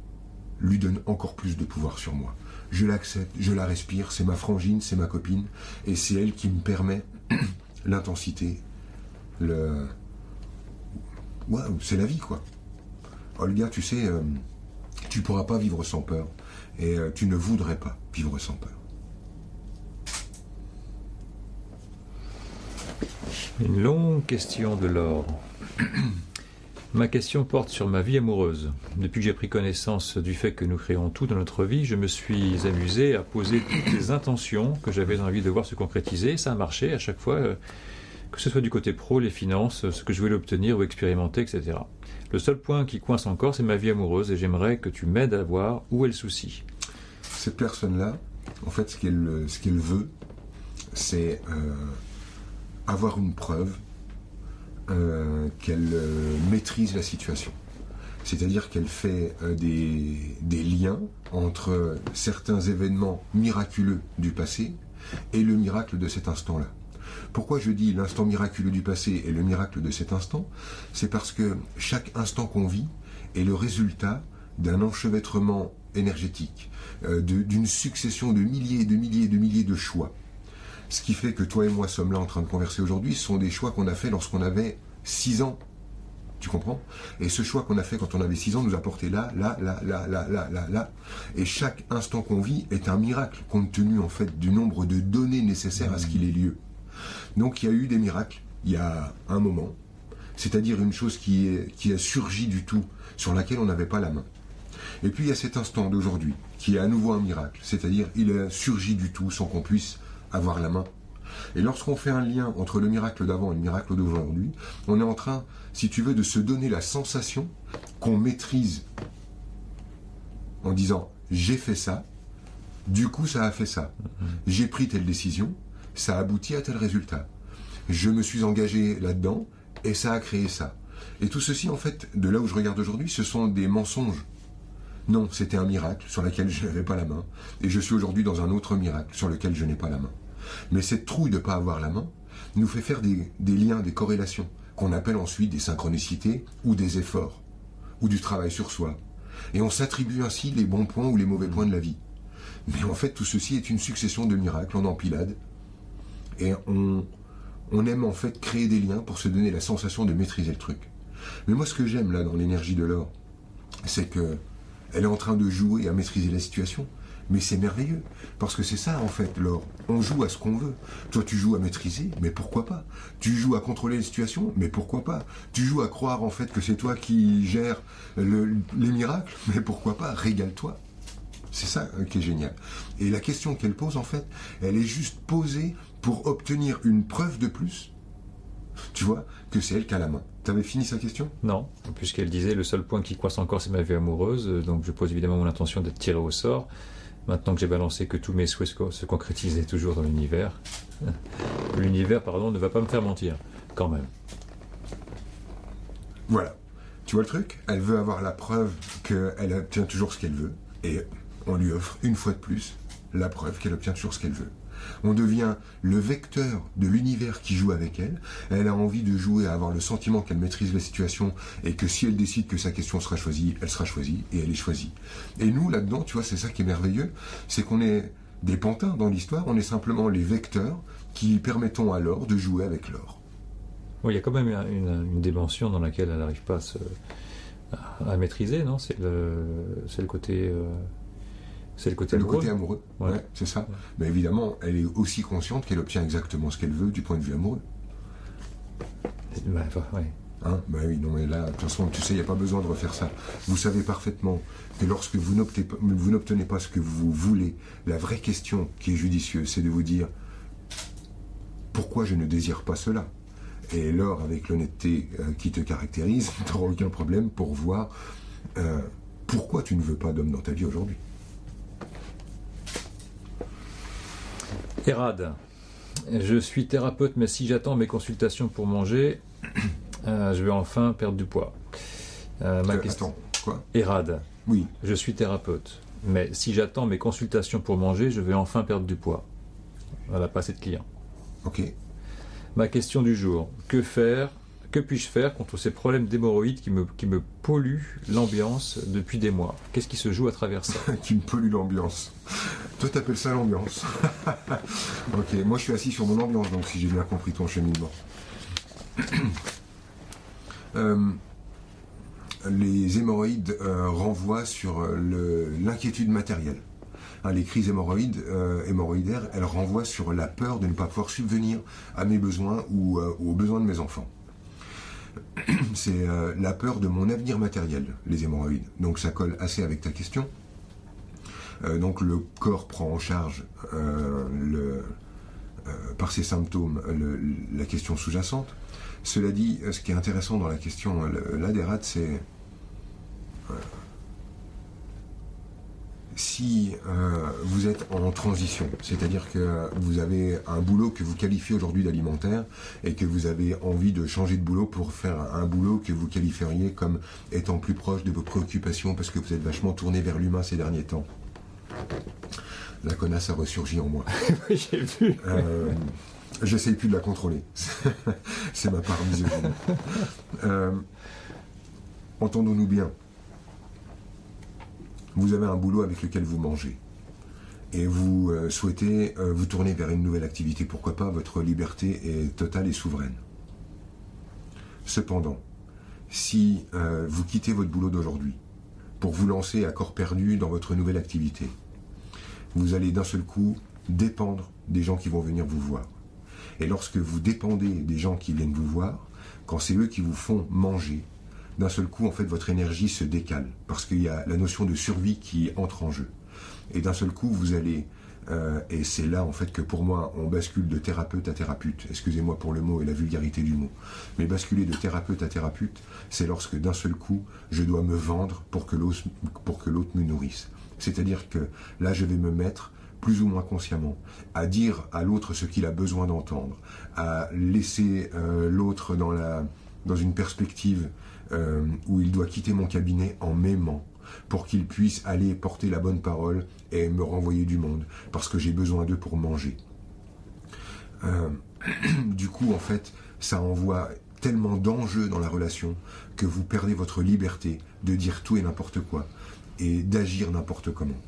lui donne encore plus de pouvoir sur moi. Je l'accepte, je la respire, c'est ma frangine, c'est ma copine, et c'est elle qui me permet l'intensité, le... c'est la vie, quoi. Olga, tu sais, euh, tu pourras pas vivre sans peur, et euh, tu ne voudrais pas vivre sans peur. Une longue question de l'ordre. Ma question porte sur ma vie amoureuse. Depuis que j'ai pris connaissance du fait que nous créons tout dans notre vie, je me suis amusé à poser toutes les intentions que j'avais envie de voir se concrétiser. Ça a marché à chaque fois, euh, que ce soit du côté pro, les finances, ce que je voulais obtenir ou expérimenter, etc. Le seul point qui coince encore, c'est ma vie amoureuse et j'aimerais que tu m'aides à voir où est le souci. Cette personne-là, en fait, ce qu'elle ce qu'elle veut, c'est euh, avoir une preuve euh, qu'elle euh, maîtrise la situation. C'est-à-dire qu'elle fait euh, des, des, liens entre certains événements miraculeux du passé et le miracle de cet instant-là. Pourquoi je dis l'instant miraculeux du passé et le miracle de cet instant? C'est parce que chaque instant qu'on vit est le résultat d'un enchevêtrement énergétique, d'une succession de milliers et de milliers et de milliers de choix. Ce qui fait que toi et moi sommes là en train de converser aujourd'hui, sont des choix qu'on a fait lorsqu'on avait 6 ans. Tu comprends? Et ce choix qu'on a fait quand on avait 6 ans nous a porté là, là, là, là, là, là, là, là. Et chaque instant qu'on vit est un miracle, compte tenu en fait du nombre de données nécessaires à ce qu'il ait lieu. Donc il y a eu des miracles, il y a un moment, c'est-à-dire une chose qui, est, qui a surgi du tout, sur laquelle on n'avait pas la main. Et puis il y a cet instant d'aujourd'hui, qui est à nouveau un miracle, c'est-à-dire il a surgi du tout sans qu'on puisse avoir la main. Et lorsqu'on fait un lien entre le miracle d'avant et le miracle d'aujourd'hui, on est en train, si tu veux, de se donner la sensation qu'on maîtrise en disant j'ai fait ça, du coup ça a fait ça. J'ai pris telle décision, ça a abouti à tel résultat. Je me suis engagé là-dedans et ça a créé ça. Et tout ceci, en fait, de là où je regarde aujourd'hui, ce sont des mensonges. Non, c'était un miracle sur lequel je n'avais pas la main. Et je suis aujourd'hui dans un autre miracle sur lequel je n'ai pas la main. Mais cette trouille de ne pas avoir la main nous fait faire des, liens, des corrélations, qu'on appelle ensuite des synchronicités ou des efforts, ou du travail sur soi. Et on s'attribue ainsi les bons points ou les mauvais points de la vie. Mais en fait, tout ceci est une succession de miracles en empilade. Et on, on aime en fait créer des liens pour se donner la sensation de maîtriser le truc. Mais moi, ce que j'aime là dans l'énergie de l'or, c'est que elle est en train de jouer à maîtriser la situation. Mais c'est merveilleux, parce que c'est ça en fait, l'or. On joue à ce qu'on veut. Toi, tu joues à maîtriser, mais pourquoi pas? Tu joues à contrôler les situations, mais pourquoi pas? Tu joues à croire en fait que c'est toi qui gères les miracles, mais pourquoi pas? Régale-toi. C'est ça euh, qui est génial. Et la question qu'elle pose, en fait, elle est juste posée pour obtenir une preuve de plus, tu vois, que c'est elle qui a la main. T'avais fini sa question? Non, puisqu'elle disait le seul point qui coince encore c'est ma vie amoureuse, donc je pose évidemment mon intention d'être tiré au sort. Maintenant que j'ai balancé que tous mes souhaits se concrétisaient toujours dans l'univers, l'univers, pardon, ne va pas me faire mentir, quand même. Voilà. Tu vois le truc? Elle veut avoir la preuve qu'elle obtient toujours ce qu'elle veut, et on lui offre une fois de plus la preuve qu'elle obtient toujours ce qu'elle veut on devient le vecteur de l'univers qui joue avec elle. Elle a envie de jouer, à avoir le sentiment qu'elle maîtrise la situation et que si elle décide que sa question sera choisie, elle sera choisie et elle est choisie. Et nous, là-dedans, tu vois, c'est ça qui est merveilleux, c'est qu'on est des pantins dans l'histoire, on est simplement les vecteurs qui permettons à l'or de jouer avec l'or. il y a quand même une, dimension dans laquelle elle n'arrive pas à, maîtriser, non? C'est le, le côté... Euh, c'est le côté amoureux. Le côté amoureux, ouais. c'est ça. Mais évidemment, elle est aussi consciente qu'elle obtient exactement ce qu'elle veut du point de vue amoureux. Bah, Hein? Bah oui, non, mais là, de toute façon, tu sais, il n'y a pas besoin de refaire ça. Vous savez parfaitement que lorsque vous n'obtenez pas ce que vous voulez, la vraie question qui est judicieuse, c'est de vous dire pourquoi je ne désire pas cela? Et alors, avec l'honnêteté euh, qui te caractérise, tu n'auras aucun problème pour voir euh, pourquoi tu ne veux pas d'homme dans ta vie aujourd'hui. Erad, je suis thérapeute, mais si j'attends mes consultations pour manger, euh, je vais enfin perdre du poids. Euh, ma question. Quoi? Erad. Oui. Je suis thérapeute, mais si j'attends mes consultations pour manger, je vais enfin perdre du poids. Voilà, pas assez de clients. Ok. Ma question du jour. Que faire que puis-je faire contre ces problèmes d'hémorroïdes qui me, polluent l'ambiance depuis des mois? Qu'est-ce qui se joue à travers ça? Qui me pollue l'ambiance. Toi, t'appelles ça l'ambiance. ok, moi je suis assis sur mon ambiance, donc si j'ai bien compris ton cheminement. Euh, les hémorroïdes euh, renvoient sur euh, l'inquiétude matérielle. Hein, les crises hémorroïdes, hémorroïdaires, elles renvoient sur la peur de ne pas pouvoir subvenir à mes besoins ou aux besoins de mes enfants. c'est euh, la peur de mon avenir matériel, les hémorroïdes. Donc ça colle assez avec ta question. Euh, donc le corps prend en charge euh, par ses symptômes la question sous-jacente. Cela dit, ce qui est intéressant dans la question là c'est si euh, vous êtes en transition, c'est-à-dire que vous avez un boulot que vous qualifiez aujourd'hui d'alimentaire et que vous avez envie de changer de boulot pour faire un boulot que vous qualifieriez comme étant plus proche de vos préoccupations parce que vous êtes vachement tourné vers l'humain ces derniers temps. La connasse a ressurgi en moi. j'ai vu. Euh, J'essaye plus de la contrôler. C'est ma part misogyne. Euh, entendons-nous bien vous avez un boulot avec lequel vous mangez et vous euh, souhaitez euh, vous tourner vers une nouvelle activité, pourquoi pas, votre liberté est totale et souveraine. Cependant, si euh, vous quittez votre boulot d'aujourd'hui pour vous lancer à corps perdu dans votre nouvelle activité, vous allez d'un seul coup dépendre des gens qui vont venir vous voir. Et lorsque vous dépendez des gens qui viennent vous voir, quand c'est eux qui vous font manger, d'un seul coup, en fait, votre énergie se décale parce qu'il y a la notion de survie qui entre en jeu. Et d'un seul coup, vous allez, euh, et c'est là en fait que pour moi, on bascule de thérapeute à thérapeute. Excusez-moi pour le mot et la vulgarité du mot, mais basculer de thérapeute à thérapeute, c'est lorsque d'un seul coup, je dois me vendre pour que l'autre, me nourrisse. C'est-à-dire que là, je vais me mettre plus ou moins consciemment, à dire à l'autre ce qu'il a besoin d'entendre, à laisser euh, l'autre dans la dans une perspective euh, où il doit quitter mon cabinet en m'aimant pour qu'il puisse aller porter la bonne parole et me renvoyer du monde, parce que j'ai besoin d'eux pour manger. Euh, du coup, en fait, ça envoie tellement d'enjeux dans la relation que vous perdez votre liberté de dire tout et n'importe quoi et d'agir n'importe comment.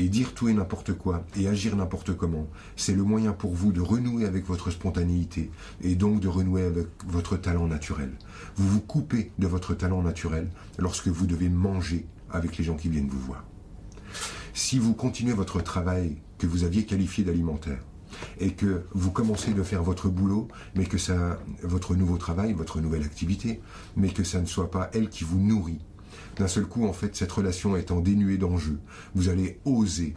Et dire tout et n'importe quoi et agir n'importe comment, c'est le moyen pour vous de renouer avec votre spontanéité et donc de renouer avec votre talent naturel. Vous vous coupez de votre talent naturel lorsque vous devez manger avec les gens qui viennent vous voir. Si vous continuez votre travail que vous aviez qualifié d'alimentaire, et que vous commencez de faire votre boulot, mais que ça, votre nouveau travail, votre nouvelle activité, mais que ça ne soit pas elle qui vous nourrit, d'un seul coup, en fait, cette relation étant dénuée d'enjeux, vous allez oser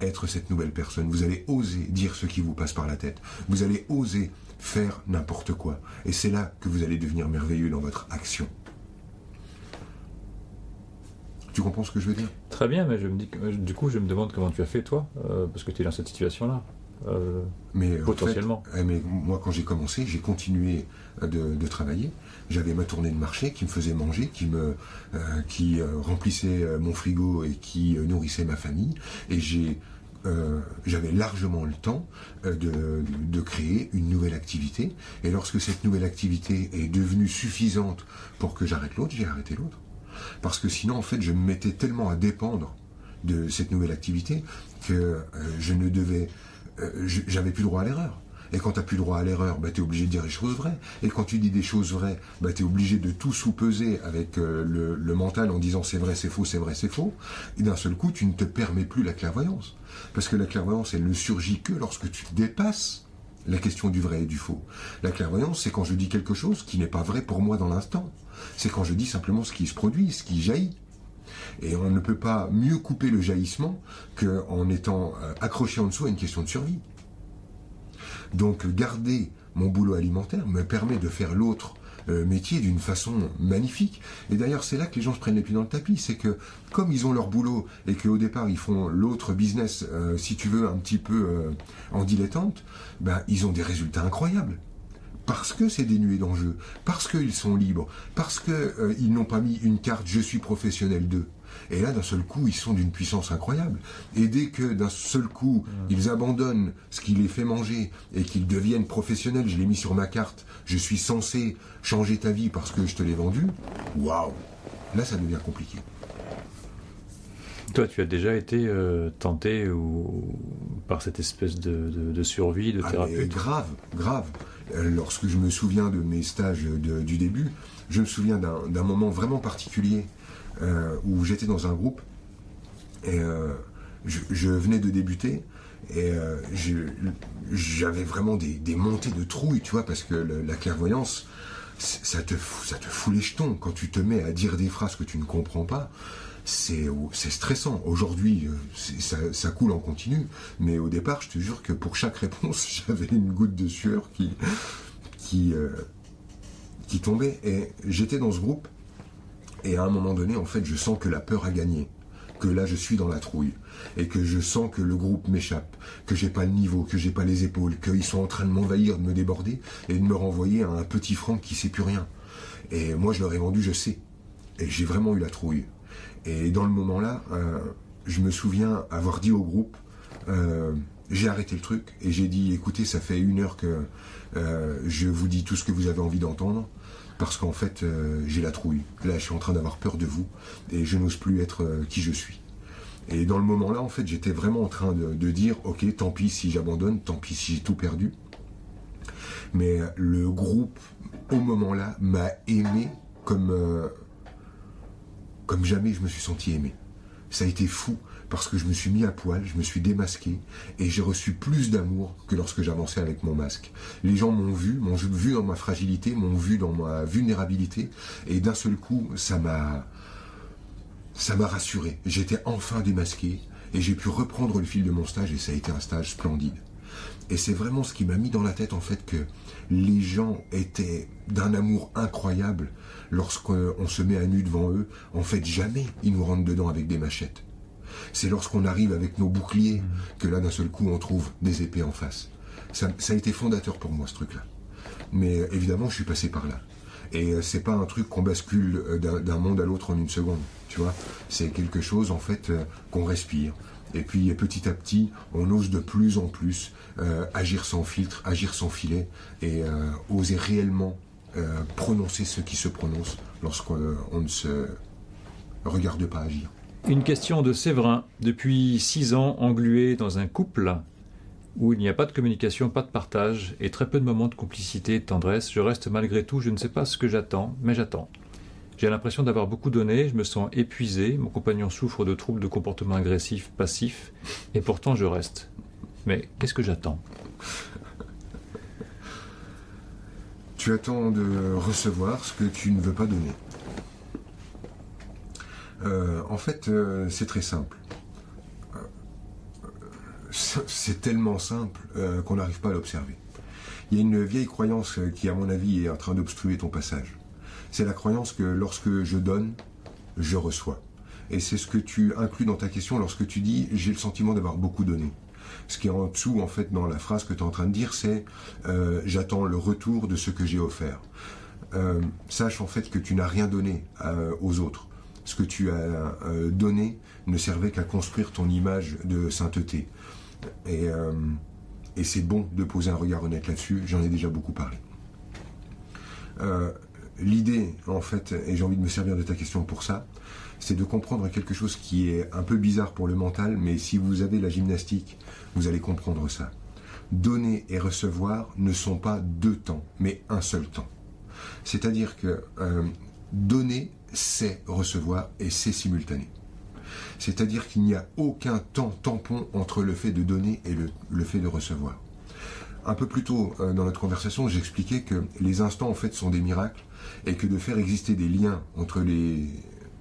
être cette nouvelle personne. Vous allez oser dire ce qui vous passe par la tête. Vous allez oser faire n'importe quoi. Et c'est là que vous allez devenir merveilleux dans votre action. Tu comprends ce que je veux dire? Très bien, mais je me dis du coup, je me demande comment tu as fait toi, euh, parce que tu es dans cette situation-là. Euh, mais potentiellement. Mais moi, quand j'ai commencé, j'ai continué de, travailler. J'avais ma tournée de marché qui me faisait manger, qui me, euh, qui euh, remplissait mon frigo et qui nourrissait ma famille. Et j'ai j'avais largement le temps de, de, créer une nouvelle activité. Et lorsque cette nouvelle activité est devenue suffisante pour que j'arrête l'autre, j'ai arrêté l'autre. Parce que sinon, en fait, je me mettais tellement à dépendre de cette nouvelle activité que je ne devais j'avais plus droit à l'erreur. Et quand tu n'as plus droit à l'erreur, bah, tu es obligé de dire les choses vraies. Et quand tu dis des choses vraies, bah, tu es obligé de tout sous-peser avec euh, le, mental en disant c'est vrai, c'est faux, c'est vrai, c'est faux. Et d'un seul coup, tu ne te permets plus la clairvoyance. Parce que la clairvoyance, elle ne surgit que lorsque tu dépasses la question du vrai et du faux. La clairvoyance, c'est quand je dis quelque chose qui n'est pas vrai pour moi dans l'instant. C'est quand je dis simplement ce qui se produit, ce qui jaillit. Et on ne peut pas mieux couper le jaillissement qu'en étant euh, accroché en dessous à une question de survie. Donc garder mon boulot alimentaire me permet de faire l'autre euh, métier d'une façon magnifique. Et d'ailleurs, c'est là que les gens se prennent les pieds dans le tapis. C'est que comme ils ont leur boulot et qu'au départ ils font l'autre business, euh, si tu veux, un petit peu en dilettante, ben, ils ont des résultats incroyables parce que c'est dénué d'enjeux, parce qu'ils sont libres, parce qu'ils n'ont pas mis une carte je suis professionnel d'eux. Et là, d'un seul coup, ils sont d'une puissance incroyable. Et dès que d'un seul coup, ils abandonnent ce qui les fait manger et qu'ils deviennent professionnels, je l'ai mis sur ma carte, je suis censé changer ta vie parce que je te l'ai vendu, waouh Là, ça devient compliqué. Toi, tu as déjà été euh, tenté ou, par cette espèce de, survie, de ah, thérapeute? Grave, grave. Euh, lorsque je me souviens de mes stages du début, je me souviens d'un moment vraiment particulier euh, où j'étais dans un groupe et je, venais de débuter et j'avais vraiment des, montées de trouille, tu vois, parce que la clairvoyance, ça te, ça te fout les jetons quand tu te mets à dire des phrases que tu ne comprends pas. C'est stressant. Aujourd'hui, euh, ça, coule en continu, mais au départ, je te jure que pour chaque réponse, j'avais une goutte de sueur qui, qui, euh, qui tombait. Et j'étais dans ce groupe, et à un moment donné, en fait, je sens que la peur a gagné que là je suis dans la trouille et que je sens que le groupe m'échappe, que j'ai pas le niveau, que j'ai pas les épaules, qu'ils sont en train de m'envahir, de me déborder et de me renvoyer à un petit franc qui sait plus rien. Et moi je leur ai vendu, je sais. Et j'ai vraiment eu la trouille. Et dans le moment-là, euh, je me souviens avoir dit au groupe, euh, j'ai arrêté le truc et j'ai dit, écoutez, ça fait une heure que euh, je vous dis tout ce que vous avez envie d'entendre parce qu'en fait, j'ai la trouille. Là, je suis en train d'avoir peur de vous et je n'ose plus être qui je suis. Et dans le moment-là, en fait, j'étais vraiment en train de, dire, ok, tant pis si j'abandonne, tant pis si j'ai tout perdu. Mais le groupe, au moment-là, m'a aimé comme, comme jamais je me suis senti aimé. Ça a été fou parce que je me suis mis à poil, je me suis démasqué et j'ai reçu plus d'amour que lorsque j'avançais avec mon masque. Les gens m'ont vu, m'ont vu dans ma fragilité, m'ont vu dans ma vulnérabilité et d'un seul coup, ça m'a ça m'a rassuré. J'étais enfin démasqué et j'ai pu reprendre le fil de mon stage et ça a été un stage splendide. Et c'est vraiment ce qui m'a mis dans la tête en fait que les gens étaient d'un amour incroyable lorsqu'on se met à nu devant eux. En fait, jamais ils nous rentrent dedans avec des machettes. C'est lorsqu'on arrive avec nos boucliers que là, d'un seul coup, on trouve des épées en face. Ça, a été fondateur pour moi, ce truc-là. Mais euh, évidemment, je suis passé par là. Et euh, c'est pas un truc qu'on bascule euh, d'un monde à l'autre en une seconde, tu vois. C'est quelque chose, en fait, qu'on respire. Et puis, petit à petit, on ose de plus en plus agir sans filtre, agir sans filet, et oser réellement prononcer ce qui se prononce lorsqu'on ne se regarde pas agir. Une question de Séverin. Depuis six ans, englué dans un couple où il n'y a pas de communication, pas de partage et très peu de moments de complicité et de tendresse, je reste malgré tout, je ne sais pas ce que j'attends, mais j'attends. J'ai l'impression d'avoir beaucoup donné, je me sens épuisé, mon compagnon souffre de troubles de comportement agressif, passif, et pourtant je reste. Mais qu'est-ce que j'attends? Tu attends de recevoir ce que tu ne veux pas donner. Euh, en fait, euh, c'est très simple. Euh, c'est tellement simple qu'on n'arrive pas à l'observer. Il y a une vieille croyance qui, à mon avis, est en train d'obstruer ton passage. C'est la croyance que lorsque je donne, je reçois. Et c'est ce que tu inclus dans ta question lorsque tu dis j'ai le sentiment d'avoir beaucoup donné. Ce qui est en dessous, en fait, dans la phrase que tu es en train de dire, c'est j'attends le retour de ce que j'ai offert. sache en fait que tu n'as rien donné aux autres ce que tu as euh, donné ne servait qu'à construire ton image de sainteté. Euh, et, c'est bon de poser un regard honnête là-dessus, j'en ai déjà beaucoup parlé. Euh, l'idée, en fait, et j'ai envie de me servir de ta question pour ça, c'est de comprendre quelque chose qui est un peu bizarre pour le mental, mais si vous avez la gymnastique, vous allez comprendre ça. Donner et recevoir ne sont pas deux temps, mais un seul temps. C'est-à-dire que donner c'est recevoir et c'est simultané. C'est-à-dire qu'il n'y a aucun temps tampon entre le fait de donner et le, fait de recevoir. Un peu plus tôt euh, dans notre conversation, j'expliquais que les instants en fait sont des miracles et que de faire exister des liens entre les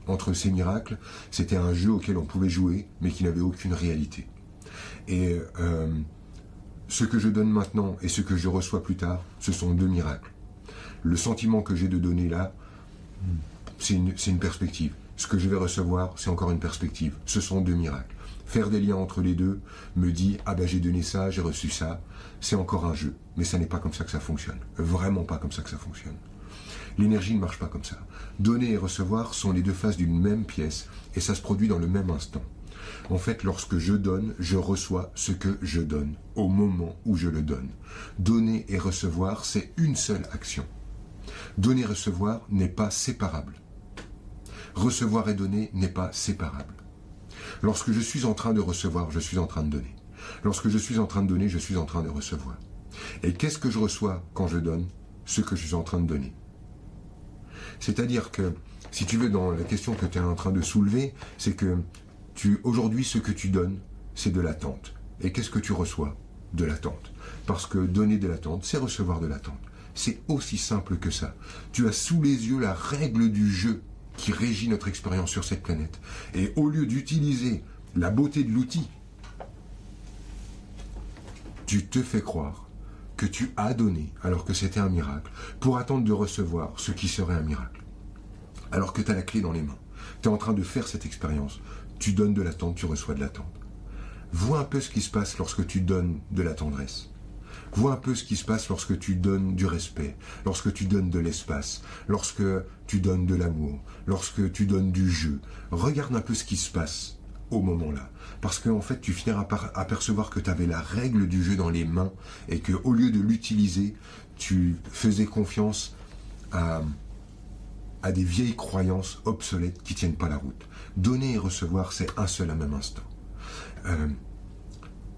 entre ces miracles, c'était un jeu auquel on pouvait jouer, mais qui n'avait aucune réalité. Et euh, ce que je donne maintenant et ce que je reçois plus tard, ce sont deux miracles. Le sentiment que j'ai de donner là, c'est une, une perspective. Ce que je vais recevoir, c'est encore une perspective. Ce sont deux miracles. Faire des liens entre les deux me dit ah ben j'ai donné ça, j'ai reçu ça, c'est encore un jeu. Mais ça n'est pas comme ça que ça fonctionne. Vraiment pas comme ça que ça fonctionne. L'énergie ne marche pas comme ça. Donner et recevoir sont les deux faces d'une même pièce et ça se produit dans le même instant. En fait, lorsque je donne, je reçois ce que je donne, au moment où je le donne. Donner et recevoir, c'est une seule action. Donner et recevoir n'est pas séparable. Recevoir et donner n'est pas séparable. Lorsque je suis en train de recevoir, je suis en train de donner. Lorsque je suis en train de donner, je suis en train de recevoir. Et qu'est-ce que je reçois quand je donne Ce que je suis en train de donner? C'est-à-dire que, si tu veux, dans la question que tu es en train de soulever, c'est que aujourd'hui, ce que tu donnes, c'est de l'attente. Et qu'est-ce que tu reçois? De l'attente. Parce que donner de l'attente, c'est recevoir de l'attente. C'est aussi simple que ça. Tu as sous les yeux la règle du jeu qui régit notre expérience sur cette planète. Et au lieu d'utiliser la beauté de l'outil, tu te fais croire que tu as donné alors que c'était un miracle pour attendre de recevoir ce qui serait un miracle. Alors que tu as la clé dans les mains. Tu es en train de faire cette expérience. Tu donnes de l'attente, tu reçois de l'attente. Vois un peu ce qui se passe lorsque tu donnes de la tendresse. Vois un peu ce qui se passe lorsque tu donnes du respect, lorsque tu donnes de l'espace, lorsque tu donnes de l'amour, lorsque tu donnes du jeu. Regarde un peu ce qui se passe au moment-là. Parce qu'en fait, tu finiras par apercevoir que tu avais la règle du jeu dans les mains et que au lieu de l'utiliser, tu faisais confiance à, à des vieilles croyances obsolètes qui tiennent pas la route. Donner et recevoir, c'est un seul à même instant. Euh,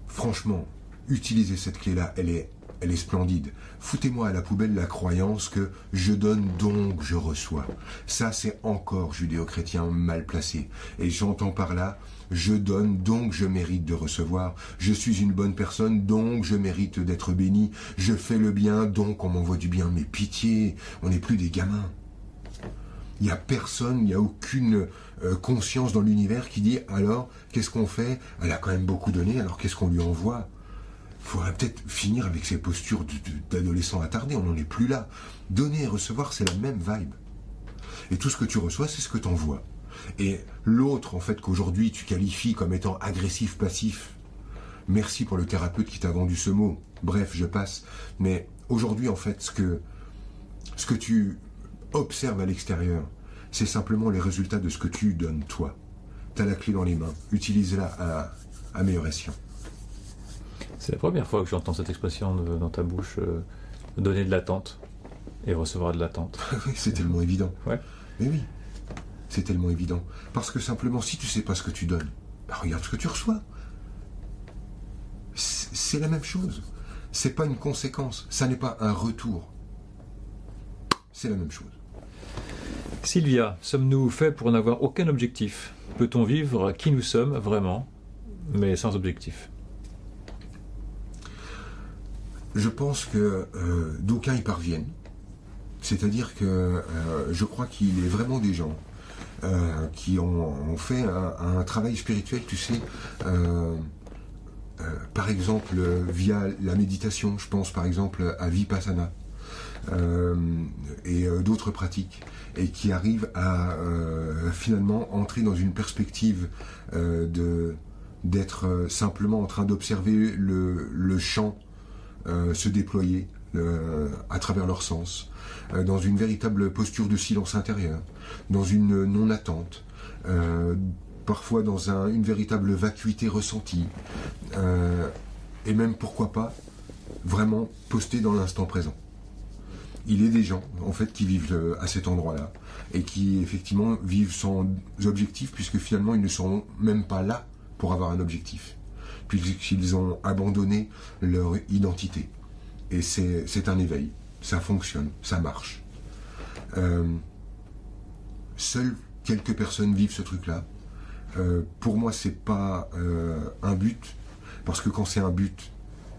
franchement, utilisez cette clé-là, elle est, elle est splendide. Foutez-moi à la poubelle la croyance que je donne donc je reçois. Ça, c'est encore judéo-chrétien mal placé. Et j'entends par là, je donne donc je mérite de recevoir. Je suis une bonne personne donc je mérite d'être béni. Je fais le bien donc on m'envoie du bien. Mais pitié, on n'est plus des gamins. Il n'y a personne, il n'y a aucune euh, conscience dans l'univers qui dit alors qu'est-ce qu'on fait? Elle a quand même beaucoup donné, alors qu'est-ce qu'on lui envoie? Faudrait peut-être finir avec ces postures d'adolescents attardés, on n'en est plus là. Donner et recevoir, c'est la même vibe. Et tout ce que tu reçois, c'est ce que tu envoies. Et l'autre, en fait, qu'aujourd'hui tu qualifies comme étant agressif-passif, merci pour le thérapeute qui t'a vendu ce mot. Bref, je passe. Mais aujourd'hui, en fait, ce que, ce que tu observes à l'extérieur, c'est simplement les résultats de ce que tu donnes toi. Tu as la clé dans les mains, utilise-la à, à meilleur escient. C'est la première fois que j'entends cette expression dans ta bouche, euh, donner de l'attente et recevoir de l'attente. oui, c'est tellement évident. Ouais. Mais oui, c'est tellement évident. Parce que simplement, si tu sais pas ce que tu donnes, bah, regarde ce que tu reçois. C'est la même chose. C'est pas une conséquence. Ça n'est pas un retour. C'est la même chose. Sylvia, sommes-nous faits pour n'avoir aucun objectif? Peut-on vivre qui nous sommes vraiment, mais sans objectif? Je pense que euh, d'aucuns y parviennent. C'est-à-dire que euh, je crois qu'il est vraiment des gens euh, qui ont, fait un, travail spirituel, tu sais, par exemple via la méditation, je pense par exemple à Vipassana et d'autres pratiques, et qui arrivent à finalement entrer dans une perspective d'être simplement en train d'observer le, le champ se déployer euh, à travers leur sens, euh, dans une véritable posture de silence intérieur, dans une non-attente, parfois dans une véritable vacuité ressentie, et même pourquoi pas vraiment posté dans l'instant présent. Il est des gens en fait qui vivent à cet endroit-là et qui effectivement vivent sans objectif puisque finalement ils ne sont même pas là pour avoir un objectif puisqu'ils ont abandonné leur identité. Et c'est un éveil, ça fonctionne, ça marche. Euh, seules quelques personnes vivent ce truc-là. Euh, pour moi, c'est pas euh, un but, parce que quand c'est un but,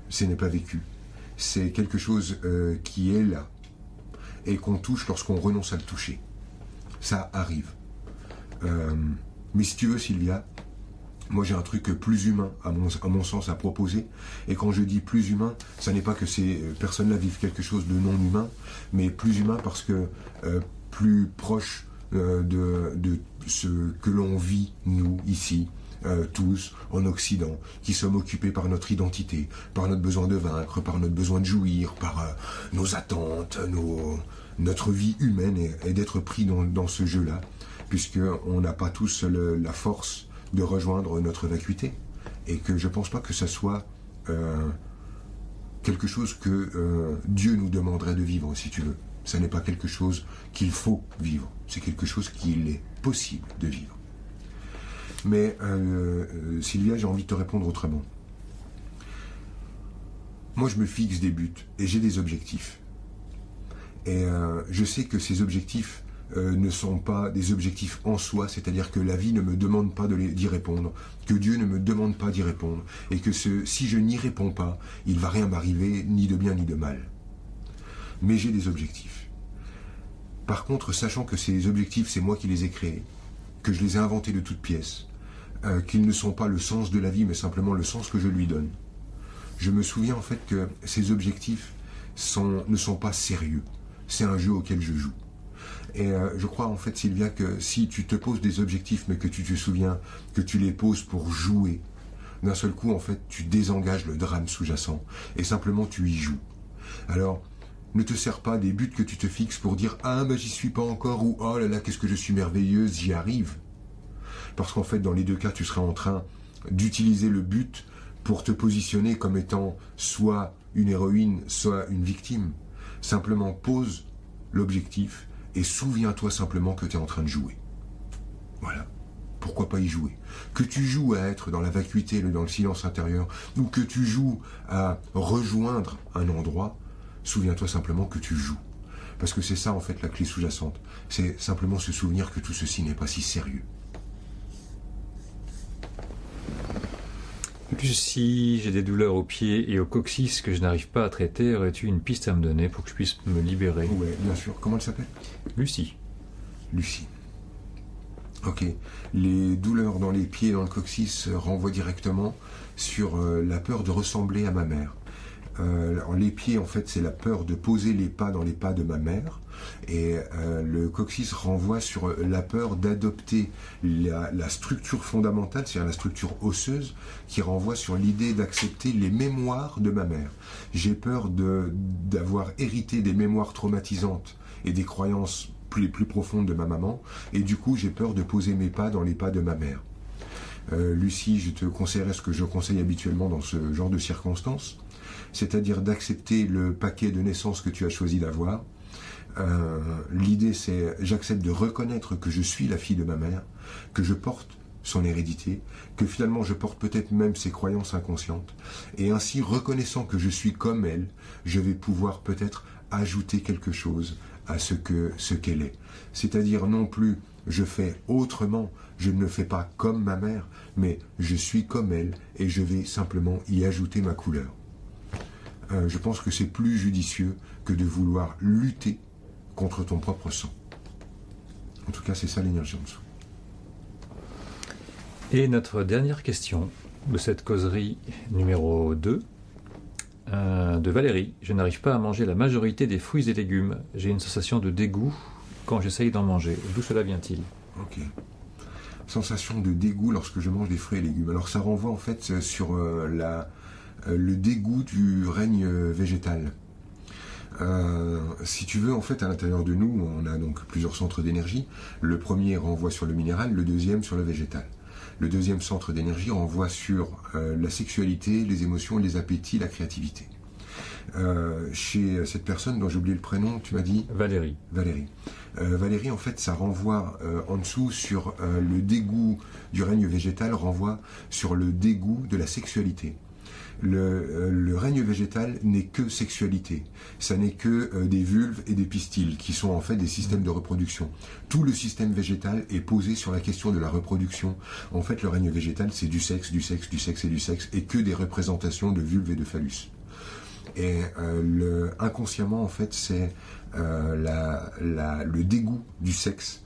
ce n'est pas vécu. c'est quelque chose qui est là et qu'on touche lorsqu'on renonce à le toucher. Ça arrive. mais si tu veux, Sylvia, moi, j'ai un truc plus humain, à mon, sens, à proposer. Et quand je dis plus humain, ça n'est pas que ces personnes-là vivent quelque chose de non humain, mais plus humain parce que euh, plus proche euh, de, ce que l'on vit, nous, ici, euh, tous, en Occident, qui sommes occupés par notre identité, par notre besoin de vaincre, par notre besoin de jouir, par nos attentes, notre vie humaine, et, d'être pris dans ce jeu-là, puisqu'on n'a pas tous la force de rejoindre notre vacuité. Et que je ne pense pas que ce soit euh, quelque chose que euh, Dieu nous demanderait de vivre, si tu veux. Ce n'est pas quelque chose qu'il faut vivre, c'est quelque chose qu'il est possible de vivre. Mais euh, Sylvia, j'ai envie de te répondre autrement. Moi, je me fixe des buts et j'ai des objectifs. Et je sais que ces objectifs euh, ne sont pas des objectifs en soi, c'est-à-dire que la vie ne me demande pas d'y répondre, que Dieu ne me demande pas d'y répondre, et que si je n'y réponds pas, il va rien m'arriver, ni de bien ni de mal. Mais j'ai des objectifs. Par contre, sachant que ces objectifs, c'est moi qui les ai créés, que je les ai inventés de toutes pièces, euh, qu'ils ne sont pas le sens de la vie, mais simplement le sens que je lui donne, je me souviens en fait que ces objectifs ne sont pas sérieux. C'est un jeu auquel je joue. Et euh, je crois en fait, Sylvia, que si tu te poses des objectifs, mais que tu te souviens que tu les poses pour jouer, d'un seul coup, en fait, tu désengages le drame sous-jacent et simplement tu y joues. Alors, ne te sers pas des buts que tu te fixes pour dire ah ben j'y suis pas encore ou oh là là qu'est-ce que je suis merveilleuse, j'y arrive. Parce qu'en fait, dans les deux cas, tu seras en train d'utiliser le but pour te positionner comme étant soit une héroïne, soit une victime. Simplement pose l'objectif et souviens-toi simplement que tu es en train de jouer. Voilà. Pourquoi pas y jouer? Que tu joues à être dans la vacuité, dans le silence intérieur, ou que tu joues à rejoindre un endroit, souviens-toi simplement que tu joues. Parce que c'est ça en fait la clé sous-jacente. C'est simplement se souvenir que tout ceci n'est pas si sérieux. Si j'ai des douleurs aux pieds et au coccyx que je n'arrive pas à traiter, aurais-tu une piste à me donner pour que je puisse me libérer? Oui, bien sûr. Comment elle s'appelle? Lucie. Lucie. Ok. Les douleurs dans les pieds et dans le coccyx renvoient directement sur euh, la peur de ressembler à ma mère. Euh, les pieds, en fait, c'est la peur de poser les pas dans les pas de ma mère. Et euh, le coccyx renvoie sur la peur d'adopter la, structure fondamentale, c'est-à-dire la structure osseuse, qui renvoie sur l'idée d'accepter les mémoires de ma mère. J'ai peur d'avoir hérité des mémoires traumatisantes et des croyances plus, plus profondes de ma maman, et du coup j'ai peur de poser mes pas dans les pas de ma mère. Euh, Lucie, je te conseillerais ce que je conseille habituellement dans ce genre de circonstances, c'est-à-dire d'accepter le paquet de naissance que tu as choisi d'avoir. Euh, l'idée, c'est j'accepte de reconnaître que je suis la fille de ma mère, que je porte son hérédité, que finalement je porte peut-être même ses croyances inconscientes, et ainsi reconnaissant que je suis comme elle, je vais pouvoir peut-être ajouter quelque chose à ce que ce qu'elle est. C'est-à-dire non plus je fais autrement, je ne le fais pas comme ma mère, mais je suis comme elle et je vais simplement y ajouter ma couleur. Euh, je pense que c'est plus judicieux que de vouloir lutter contre ton propre sang. En tout cas, c'est ça l'énergie en dessous. Et notre dernière question de cette causerie numéro 2, euh, de Valérie. Je n'arrive pas à manger la majorité des fruits et légumes. J'ai une sensation de dégoût quand j'essaye d'en manger. D'où cela vient-il? Ok. Sensation de dégoût lorsque je mange des fruits et légumes. Alors ça renvoie en fait sur euh, la, euh, le dégoût du règne végétal. Si tu veux, en fait, à l'intérieur de nous, on a donc plusieurs centres d'énergie. Le premier renvoie sur le minéral, le deuxième sur le végétal. Le deuxième centre d'énergie renvoie sur la sexualité, les émotions, les appétits, la créativité. chez cette personne dont j'ai oublié le prénom, tu m'as dit Valérie. Valérie. Euh, Valérie, en fait, ça renvoie euh, en dessous sur euh, le dégoût du règne végétal, renvoie sur le dégoût de la sexualité. Le, règne végétal n'est que sexualité. Ça n'est que des vulves et des pistils, qui sont en fait des systèmes de reproduction. Tout le système végétal est posé sur la question de la reproduction. En fait, le règne végétal, c'est du sexe, du sexe, du sexe et du sexe, et que des représentations de vulves et de phallus. Et le, inconsciemment, en fait, c'est le dégoût du sexe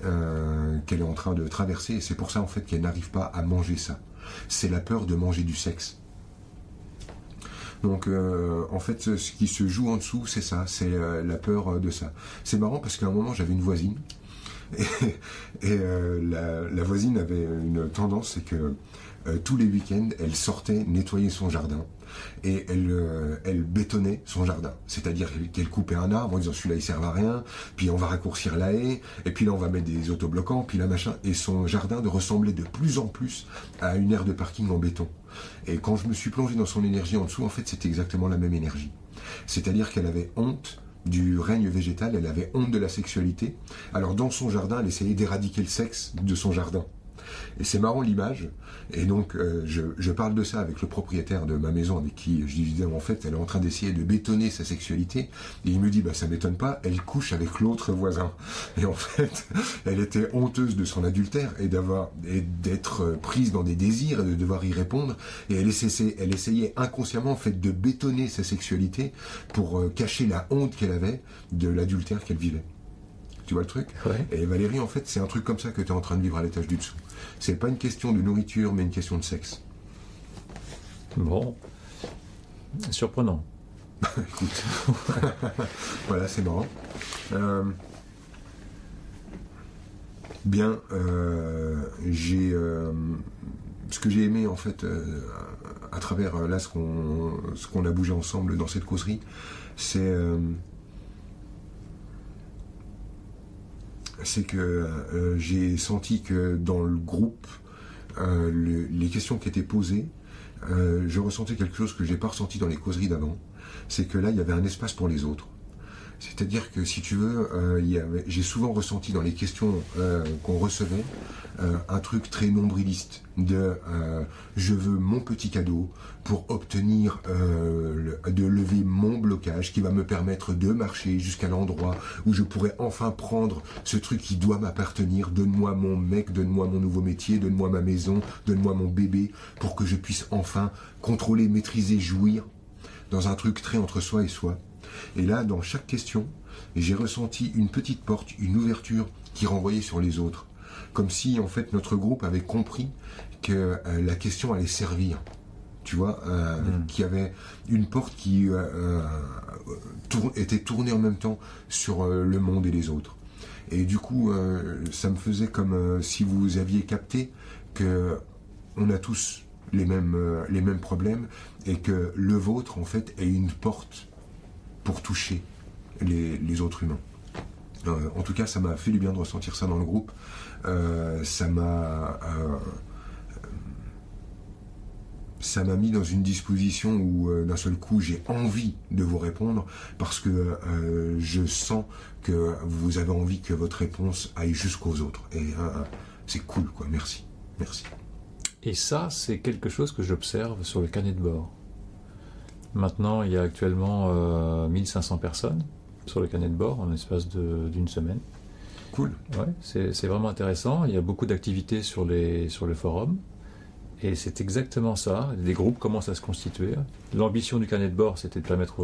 qu'elle est en train de traverser. Et c'est pour ça, en fait, qu'elle n'arrive pas à manger ça. C'est la peur de manger du sexe. Donc euh, en fait, ce qui se joue en dessous, c'est ça, c'est euh, la peur euh, de ça. C'est marrant parce qu'à un moment, j'avais une voisine et, la, voisine avait une tendance, c'est que tous les week-ends, elle sortait nettoyer son jardin et elle, bétonnait son jardin. C'est-à-dire qu'elle coupait un arbre en disant celui-là il sert à rien, puis on va raccourcir la haie, et puis là on va mettre des autobloquants, puis là machin. Et son jardin de ressemblait de plus en plus à une aire de parking en béton. Et quand je me suis plongé dans son énergie en dessous, en fait, c'était exactement la même énergie. C'est-à-dire qu'elle avait honte du règne végétal, elle avait honte de la sexualité. Alors dans son jardin, elle essayait d'éradiquer le sexe de son jardin. Et c'est marrant l'image. Et donc, euh, je, parle de ça avec le propriétaire de ma maison, avec qui je disais, en fait, elle est en train d'essayer de bétonner sa sexualité. Et il me dit, bah, ça m'étonne pas, elle couche avec l'autre voisin. Et en fait, elle était honteuse de son adultère et d'avoir, et d'être prise dans des désirs et de devoir y répondre. Et elle essayait, elle essayait inconsciemment, en fait, de bétonner sa sexualité pour euh, cacher la honte qu'elle avait de l'adultère qu'elle vivait. Tu vois le truc? Et Valérie, en fait, c'est un truc comme ça que tu es en train de vivre à l'étage du dessous. C'est pas une question de nourriture, mais une question de sexe. Bon. Surprenant. Écoute. voilà, c'est marrant. Euh, bien, euh, j'ai. Euh, ce que j'ai aimé, en fait, à travers là, ce qu'on a bougé ensemble dans cette causerie, c'est c'est que euh, j'ai senti que dans le groupe, euh, les questions qui étaient posées, euh, je ressentais quelque chose que j'ai pas ressenti dans les causeries d'avant. C'est que là, il y avait un espace pour les autres. C'est-à-dire que si tu veux, euh, j'ai souvent ressenti dans les questions euh, qu'on recevait euh, un truc très nombriliste de je veux mon petit cadeau pour obtenir de lever mon blocage qui va me permettre de marcher jusqu'à l'endroit où je pourrais enfin prendre ce truc qui doit m'appartenir. Donne-moi mon mec, donne-moi mon nouveau métier, donne-moi ma maison, donne-moi mon bébé pour que je puisse enfin contrôler, maîtriser, jouir dans un truc très entre soi et soi. Et là, dans chaque question, j'ai ressenti une petite porte, une ouverture qui renvoyait sur les autres. Comme si, en fait, notre groupe avait compris que euh, la question allait servir. Tu vois, euh, hmm. qu'il y avait une porte qui euh, était tournée en même temps sur le monde et les autres. Et du coup, ça me faisait comme si vous aviez capté que on a tous les mêmes, les mêmes problèmes et que le vôtre, en fait, est une porte pour toucher les, autres humains. Euh, en tout cas, ça m'a fait du bien de ressentir ça dans le groupe. Euh, ça m'a euh, ça m'a mis dans une disposition où d'un seul coup j'ai envie de vous répondre parce que je sens que vous avez envie que votre réponse aille jusqu'aux autres. Et c'est cool, quoi. Merci. Merci. Et ça, c'est quelque chose que j'observe sur le carnet de bord. Maintenant, il y a actuellement 1500 euh, personnes sur le canet de bord en espace d'une semaine. Cool. Ouais, c'est vraiment intéressant. Il y a beaucoup d'activités sur, les, sur le forum. Et c'est exactement ça. Des groupes commencent à se constituer. L'ambition du carnet de bord, c'était de permettre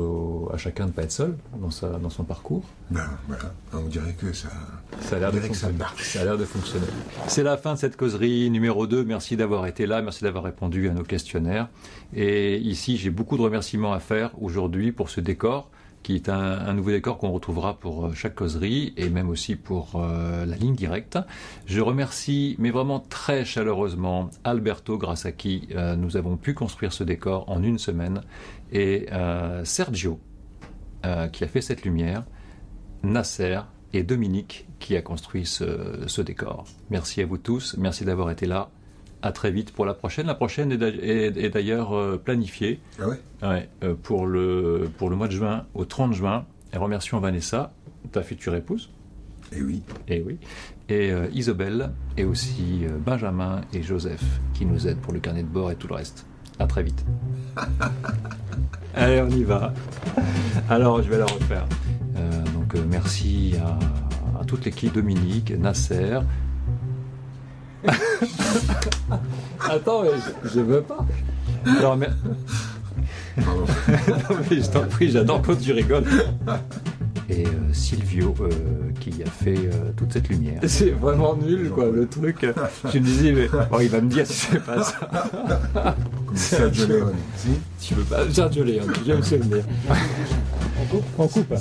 à chacun de ne pas être seul dans, sa, dans son parcours. Ben voilà, on dirait que ça, ça a l'air de, Ça a l'air de fonctionner. C'est la fin de cette causerie numéro 2. Merci d'avoir été là, merci d'avoir répondu à nos questionnaires. Et ici, j'ai beaucoup de remerciements à faire aujourd'hui pour ce décor qui est un, nouveau décor qu'on retrouvera pour euh, chaque causerie et même aussi pour euh, la ligne directe. Je remercie, mais vraiment très chaleureusement, Alberto, grâce à qui euh, nous avons pu construire ce décor en une semaine, et Sergio, qui a fait cette lumière, Nasser et Dominique, qui a construit ce décor. Merci à vous tous, merci d'avoir été là à très vite pour la prochaine. La prochaine est d'ailleurs euh, planifiée ah ouais? Euh, pour, le, pour le mois de juin, au 30 juin. Et remercions Vanessa, ta future épouse. Et eh oui. Et oui. Et euh, Isabelle, et aussi Benjamin et Joseph, qui nous aident pour le carnet de bord et tout le reste. À très vite. Allez, on y va. Alors, je vais la refaire. donc, merci à, à toute l'équipe, Dominique, Nasser, Attends, mais je, veux pas. Alors, Pardon. Non, mais je t'en prie, j'adore quand tu rigoles. Et euh, Silvio euh, qui a fait euh, toute cette lumière. C'est vraiment nul, quoi, le truc. Je me disais, mais bon, il va me dire si c'est pas ça. Comme Sergio Leone. Si Tu veux pas Sergio Leone, j'aime ce venir. On coupe On coupe.